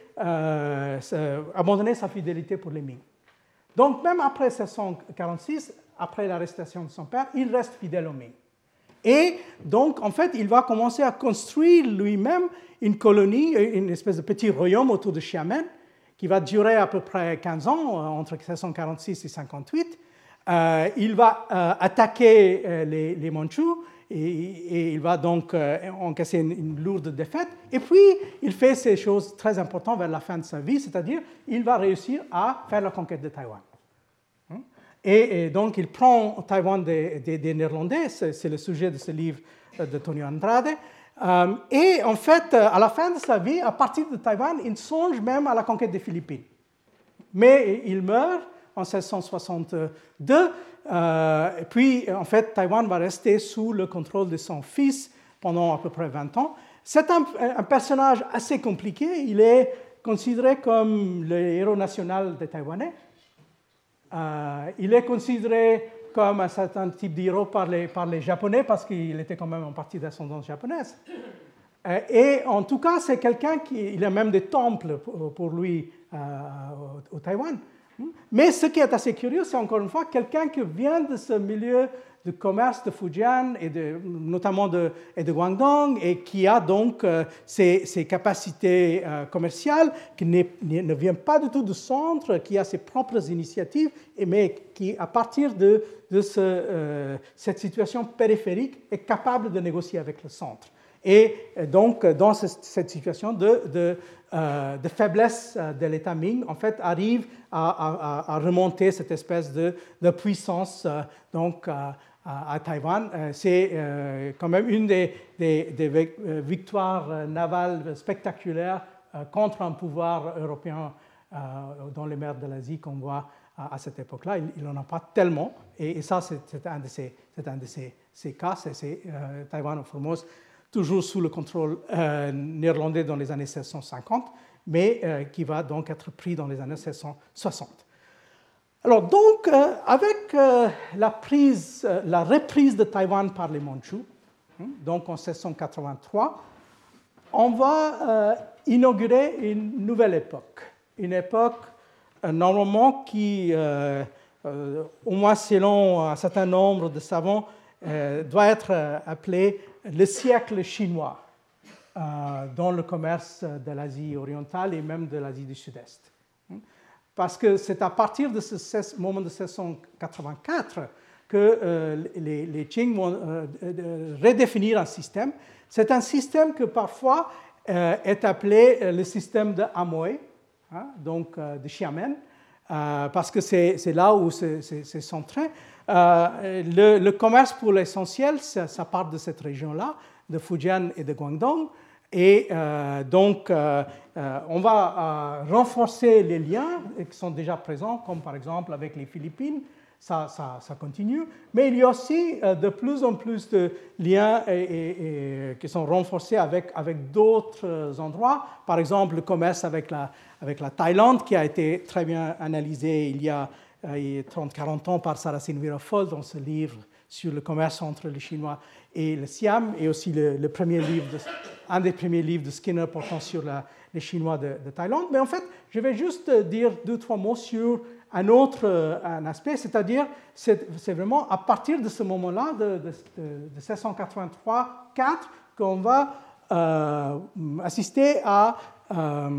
abandonner sa fidélité pour les Ming. Donc même après 1646, après l'arrestation de son père, il reste fidèle au Ming. Et donc, en fait, il va commencer à construire lui-même une colonie, une espèce de petit royaume autour de Xiamen, qui va durer à peu près 15 ans, euh, entre 1646 et 1658. Euh, il va euh, attaquer les, les et, il va donc encaisser une, lourde défaite. Et puis, il fait ces choses très importantes vers la fin de sa vie, c'est-à-dire il va réussir à faire la conquête de Taïwan. Hein? Et, donc, il prend Taïwan des, Néerlandais, c'est le sujet de ce livre de Tony Andrade. Euh, et en fait, à la fin de sa vie, à partir de Taïwan, il songe même à la conquête des Philippines. Mais il meurt en 1662. et puis, en fait, Taïwan va rester sous le contrôle de son fils pendant à peu près 20 ans. C'est un, personnage assez compliqué. Il est considéré comme le héros national des Taïwanais. Euh, il est considéré comme un certain type d'héros par les, par les Japonais parce qu'il était quand même en partie d'ascendance japonaise. Euh, et en tout cas, c'est quelqu'un qui. Il a même des temples pour lui euh, au, au, Taïwan. Mais ce qui est assez curieux, c'est encore une fois quelqu'un qui vient de ce milieu de commerce de Fujian et de, notamment de, et de Guangdong et qui a donc euh, ses, capacités euh, commerciales, qui ne vient pas du tout du centre, qui a ses propres initiatives, mais qui, à partir de, de ce, euh, cette situation périphérique, est capable de négocier avec le centre. Et donc, dans cette situation de, de, de faiblesse de l'État Ming, en fait, arrive à, à, remonter cette espèce de, puissance donc, à, Taïwan. Euh, c'est euh, quand même une des, euh, victoires navales spectaculaires contre un pouvoir européen dans les mers de l'Asie qu'on voit à, cette époque-là. Il n'en a pas tellement, et, ça, c'est un de ces, cas. C'est Taïwan en Formose, toujours sous le contrôle néerlandais dans les années 1650, mais qui va donc être pris dans les années 1660. Alors donc, euh, avec euh, la, prise, euh, reprise de Taïwan par les Mandchous, hein, donc en 1683, on va inaugurer une nouvelle époque. Une époque, normalement, qui, au moins selon un certain nombre de savants, doit être appelée le siècle chinois dans le commerce de l'Asie orientale et même de l'Asie du Sud-Est parce que c'est à partir de ce moment de 1684 que euh, les, Qing vont euh, redéfinir un système. C'est un système que parfois euh, est appelé le système de Amoy, hein, donc de Xiamen, parce que c'est là où c'est centré. Le, commerce pour l'essentiel, ça, part de cette région-là, de Fujian et de Guangdong. Et euh, donc, euh, euh, on va renforcer les liens qui sont déjà présents, comme par exemple avec les Philippines. Ça, continue. Mais il y a aussi de plus en plus de liens qui sont renforcés avec, d'autres endroits. Par exemple, le commerce avec la, Thaïlande, qui a été très bien analysé il y a 30-40 ans par Saracine Wirafol dans ce livre sur le commerce entre les Chinois et le Siam, et aussi le, premier livre, un des premiers livres de Skinner portant sur les Chinois de, Thaïlande. Mais en fait, je vais juste dire deux, trois mots sur un autre un aspect, c'est-à-dire c'est vraiment à partir de ce moment-là, de, de, 1683-4, qu'on va euh, assister à, euh,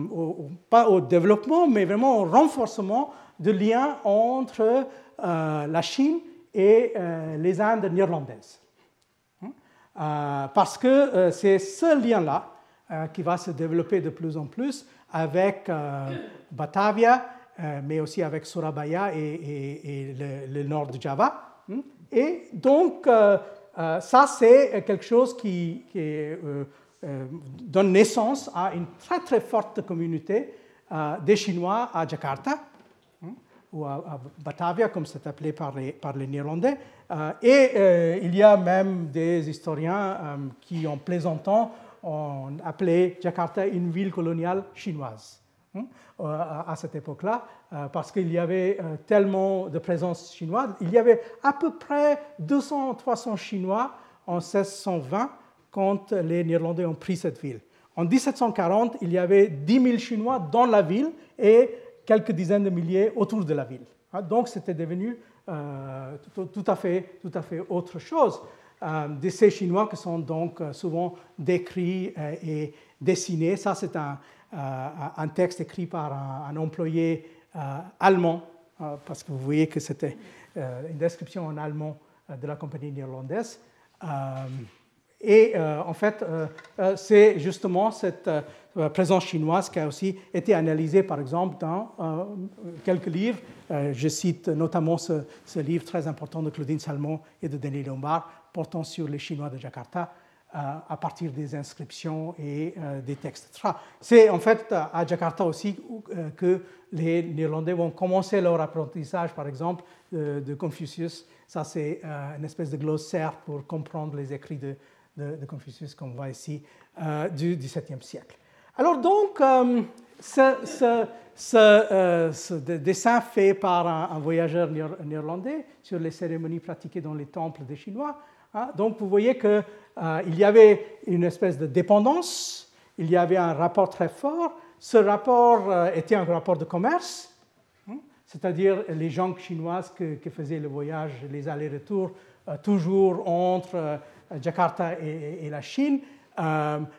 pas au développement, mais vraiment au renforcement de liens entre euh, la Chine et les Indes néerlandaises. Euh, parce que euh, c'est ce lien-là euh, qui va se développer de plus en plus avec Batavia, mais aussi avec Surabaya et, le, nord de Java. Hmm? Et donc, ça, c'est quelque chose qui, donne naissance à une très très forte communauté des Chinois à Jakarta ou à, Batavia, comme c'est appelé par les, par les Néerlandais. Euh, et euh, il y a même des historiens euh, qui, en plaisantant, ont appelé Jakarta une ville coloniale chinoise hein, à cette époque-là, parce qu'il y avait tellement de présence chinoise. Il y avait à peu près 200-300 Chinois en 1620 quand les Néerlandais ont pris cette ville. En 1740, il y avait 10 000 Chinois dans la ville et quelques dizaines de milliers autour de la ville. Hein, donc c'était devenu euh, tout, à fait, tout à fait autre chose. Euh, ces Chinois qui sont donc euh, souvent décrits et dessinés. Ça, c'est un, texte écrit par un, employé allemand, parce que vous voyez que c'était une description en allemand de la compagnie néerlandaise. Et en fait, c'est justement cette euh, présence chinoise qui a aussi été analysée, par exemple, dans euh, quelques livres. Euh, je cite notamment ce, livre très important de Claudine Salmon et de Denis Lombard portant sur les Chinois de Jakarta, à partir des inscriptions et des textes. C'est en fait à Jakarta aussi que les Néerlandais vont commencer leur apprentissage, par exemple, de Confucius. Ça, c'est une espèce de glossaire pour comprendre les écrits de, de, Confucius, comme on voit ici, du XVIIe siècle. Alors donc, ce, ce, dessin fait par un, voyageur néerlandais sur les cérémonies pratiquées dans les temples des Chinois Hein. Donc vous voyez qu'il euh, y avait une espèce de dépendance, il y avait un rapport très fort. Ce rapport euh, était un rapport de commerce, hein, c'est-à-dire les gens chinoises qui faisaient le voyage, les allers-retours, euh, toujours entre Jakarta et, la Chine.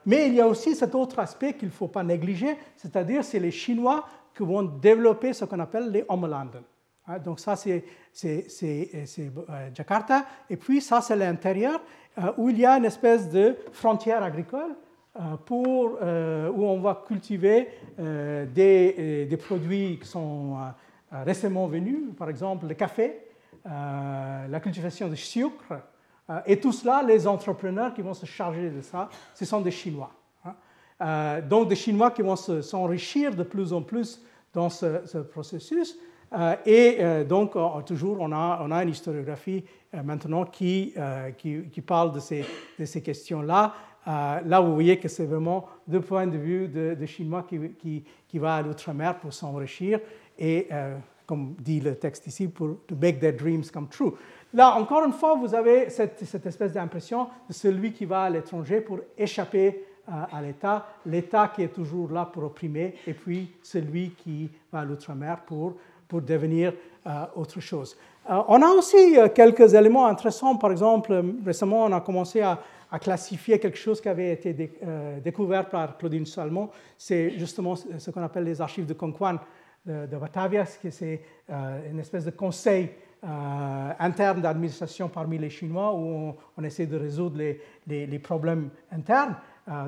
mais il y a aussi cet autre aspect qu'il ne faut pas négliger, c'est-à-dire c'est les Chinois qui vont développer ce qu'on appelle les Ommelanden. Hein, donc ça, c'est euh, Jakarta. Et puis ça, c'est l'intérieur, euh, où il y a une espèce de frontière agricole euh, pour, où on va cultiver des, des, produits qui sont récemment venus, par exemple le café, la cultivation de sucre. Et tout cela, les entrepreneurs qui vont se charger de ça, ce sont des Chinois. Hein. donc des Chinois qui vont s'enrichir de plus en plus dans ce, ce processus. Euh, et euh, donc, toujours, on a, une historiographie euh, maintenant qui, parle de ces, de questions-là. là, vous voyez que c'est vraiment deux points de vue de, Chinois qui, qui, qui va à l'outre-mer pour s'enrichir et, comme dit le texte ici, pour to make their dreams come true. Là, encore une fois, vous avez cette, espèce d'impression de celui qui va à l'étranger pour échapper à l'État, l'État qui est toujours là pour opprimer, et puis celui qui va à l'outre-mer pour pour devenir euh, autre chose. Euh, on a aussi euh, quelques éléments intéressants. Par exemple, récemment, on a commencé à, classifier quelque chose qui avait été découvert par Claudine Salmon. C'est justement ce qu'on appelle les archives de Conquan de, de Batavia, c'est une espèce de conseil interne d'administration parmi les Chinois où on, essaie de résoudre les, problèmes internes.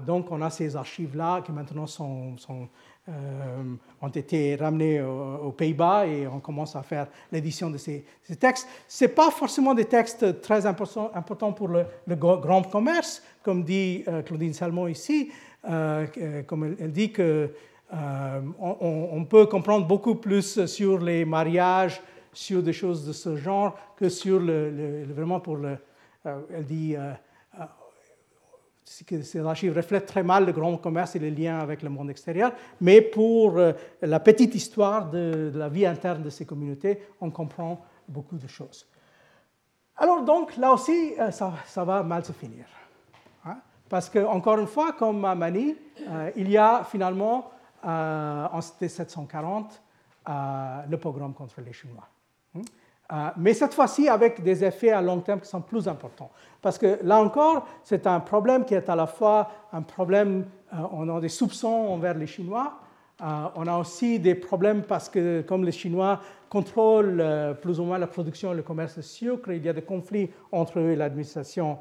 donc, on a ces archives-là qui maintenant euh, ont été ramenés aux, Pays-Bas et on commence à faire l'édition de ces, textes. Ce n'est pas forcément des textes très importants, pour le, grand commerce, comme dit euh, Claudine Salmon ici, euh, comme elle, dit que on, peut comprendre beaucoup plus sur les mariages, sur des choses de ce genre, que sur le, vraiment pour le. elle dit ces archives reflètent très mal le grand commerce et les liens avec le monde extérieur, mais pour euh, la petite histoire de, la vie interne de ces communautés, on comprend beaucoup de choses. Alors donc, là aussi, euh, ça, va mal se finir. Hein. Parce que, encore une fois, comme à Mani, euh, il y a finalement, en 1740, le pogrom contre les Chinois. Euh, mais cette fois-ci avec des effets à long terme qui sont plus importants. Parce que là encore, c'est un problème qui est à la fois un problème, euh, on a des soupçons envers les Chinois, euh, on a aussi des problèmes parce que comme les Chinois contrôlent plus ou moins la production et le commerce de sucre, il y a des conflits entre eux et l'administration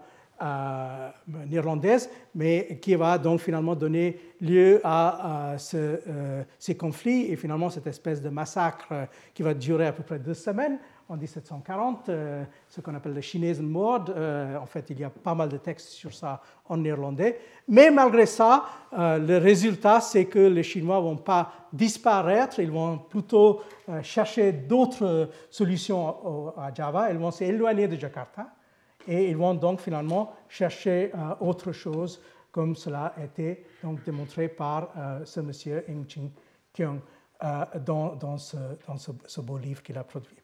néerlandaise, mais qui va donc finalement donner lieu à, ces conflits et finalement cette espèce de massacre qui va durer à peu près deux semaines en 1740, euh, ce qu'on appelle le Chinesen. Euh, en fait, il y a pas mal de textes sur ça en néerlandais. Mais malgré ça, euh, le résultat, c'est que les Chinois ne vont pas disparaître, ils vont plutôt chercher d'autres solutions à Java, ils vont s'éloigner de Jakarta et ils vont donc finalement chercher autre chose, comme cela a été donc démontré par ce monsieur Ng Ching Kyung dans, dans, ce, beau livre qu'il a produit.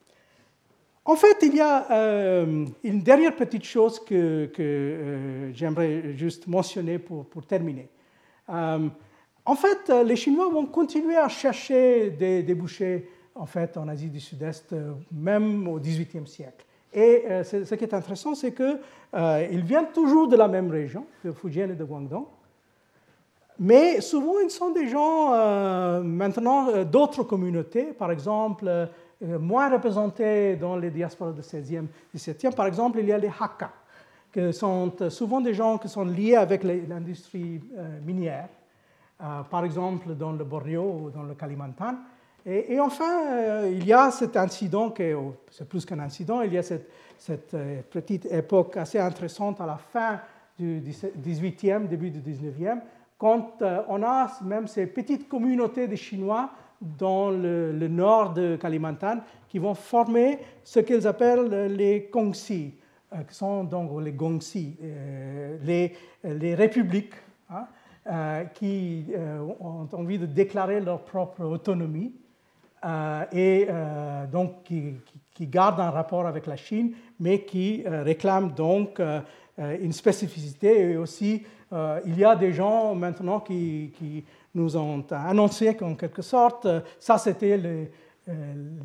En fait, il y a euh, une dernière petite chose que, euh, j'aimerais juste mentionner pour, terminer. Euh, en fait, les Chinois vont continuer à chercher des débouchés en, fait, en Asie du Sud-Est, même au XVIIIe siècle. Et ce qui est intéressant, c'est qu'ils viennent toujours de la même région, de Fujian et de Guangdong. Mais souvent, ils sont des gens maintenant d'autres communautés, par exemple euh, moins représentés dans les diasporas du 16e, 17e. Par exemple, il y a les Hakka, qui sont euh, souvent des gens qui sont liés avec l'industrie euh, minière, par exemple dans le Borneo ou dans le Kalimantan. Et, enfin, il y a cet incident, c'est plus qu'un incident, il y a cette, cette, petite époque assez intéressante à la fin du 18e, début du 19e, quand on a même ces petites communautés de Chinois dans le, nord de Kalimantan qui vont former ce qu'ils appellent les Gongxi, qui sont donc les Gongxi, les, républiques. Hein, euh, qui euh, ont envie de déclarer leur propre autonomie euh, et donc qui, gardent un rapport avec la Chine, mais qui réclament donc une spécificité et aussi il y a des gens maintenant qui, qui nous ont annoncé qu'en quelque sorte, ça c'était les,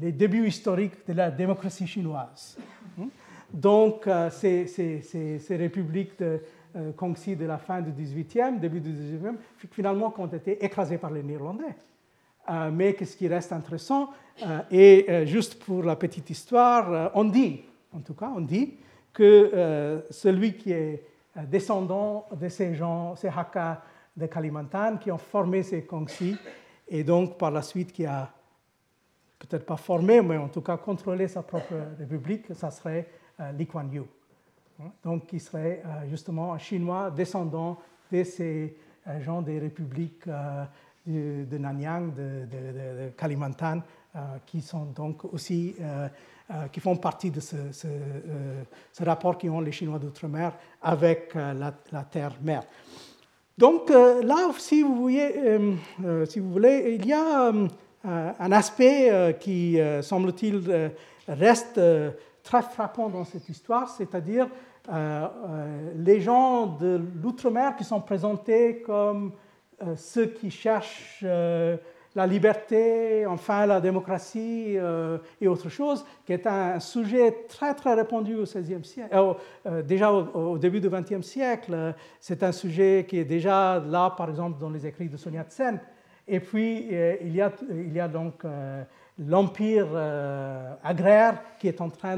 les, débuts historiques de la démocratie chinoise. Donc ces, républiques de, euh, de la fin du 18e, début du 19e, finalement ont été écrasés par les Néerlandais. Euh, mais ce qui reste intéressant, euh, et juste pour la petite histoire, on dit, en tout cas, on dit que celui qui est descendant de ces gens, ces Hakka de Kalimantan, qui ont formé ces Kongsi, et donc par la suite qui a peut-être pas formé, mais en tout cas contrôlé sa propre république, ça serait Lee Kuan Yew. Hein, donc qui serait euh, justement un Chinois descendant de ces euh, gens des républiques euh, de, Nanyang, de, Kalimantan, qui sont donc aussi qui font partie de ce, ce, rapport qu'ont les Chinois d'outre-mer avec la, terre-mère. Donc là, si vous, voulez, il y a un aspect qui, semble-t-il, reste très frappant dans cette histoire, c'est-à-dire euh, euh, les gens de l'outre-mer qui sont présentés comme euh, ceux qui cherchent la liberté, enfin la démocratie et autre chose, qui est un sujet très très répandu au XVIe siècle. déjà au, début du XXe siècle, c'est un sujet qui est déjà là, par exemple, dans les écrits de Sonia Tsen. Et puis, il, y a, donc l'empire agraire qui est en train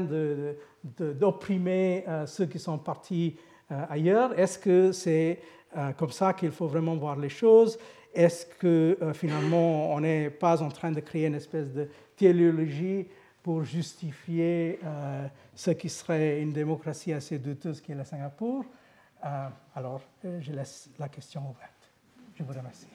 d'opprimer euh, ceux qui sont partis euh, ailleurs Est-ce que c'est euh, comme ça qu'il faut vraiment voir les choses Est-ce que finalement on n'est pas en train de créer une espèce de théologie pour justifier ce qui serait une démocratie assez douteuse qui est le Singapour? Alors, je laisse la question ouverte. Je vous remercie.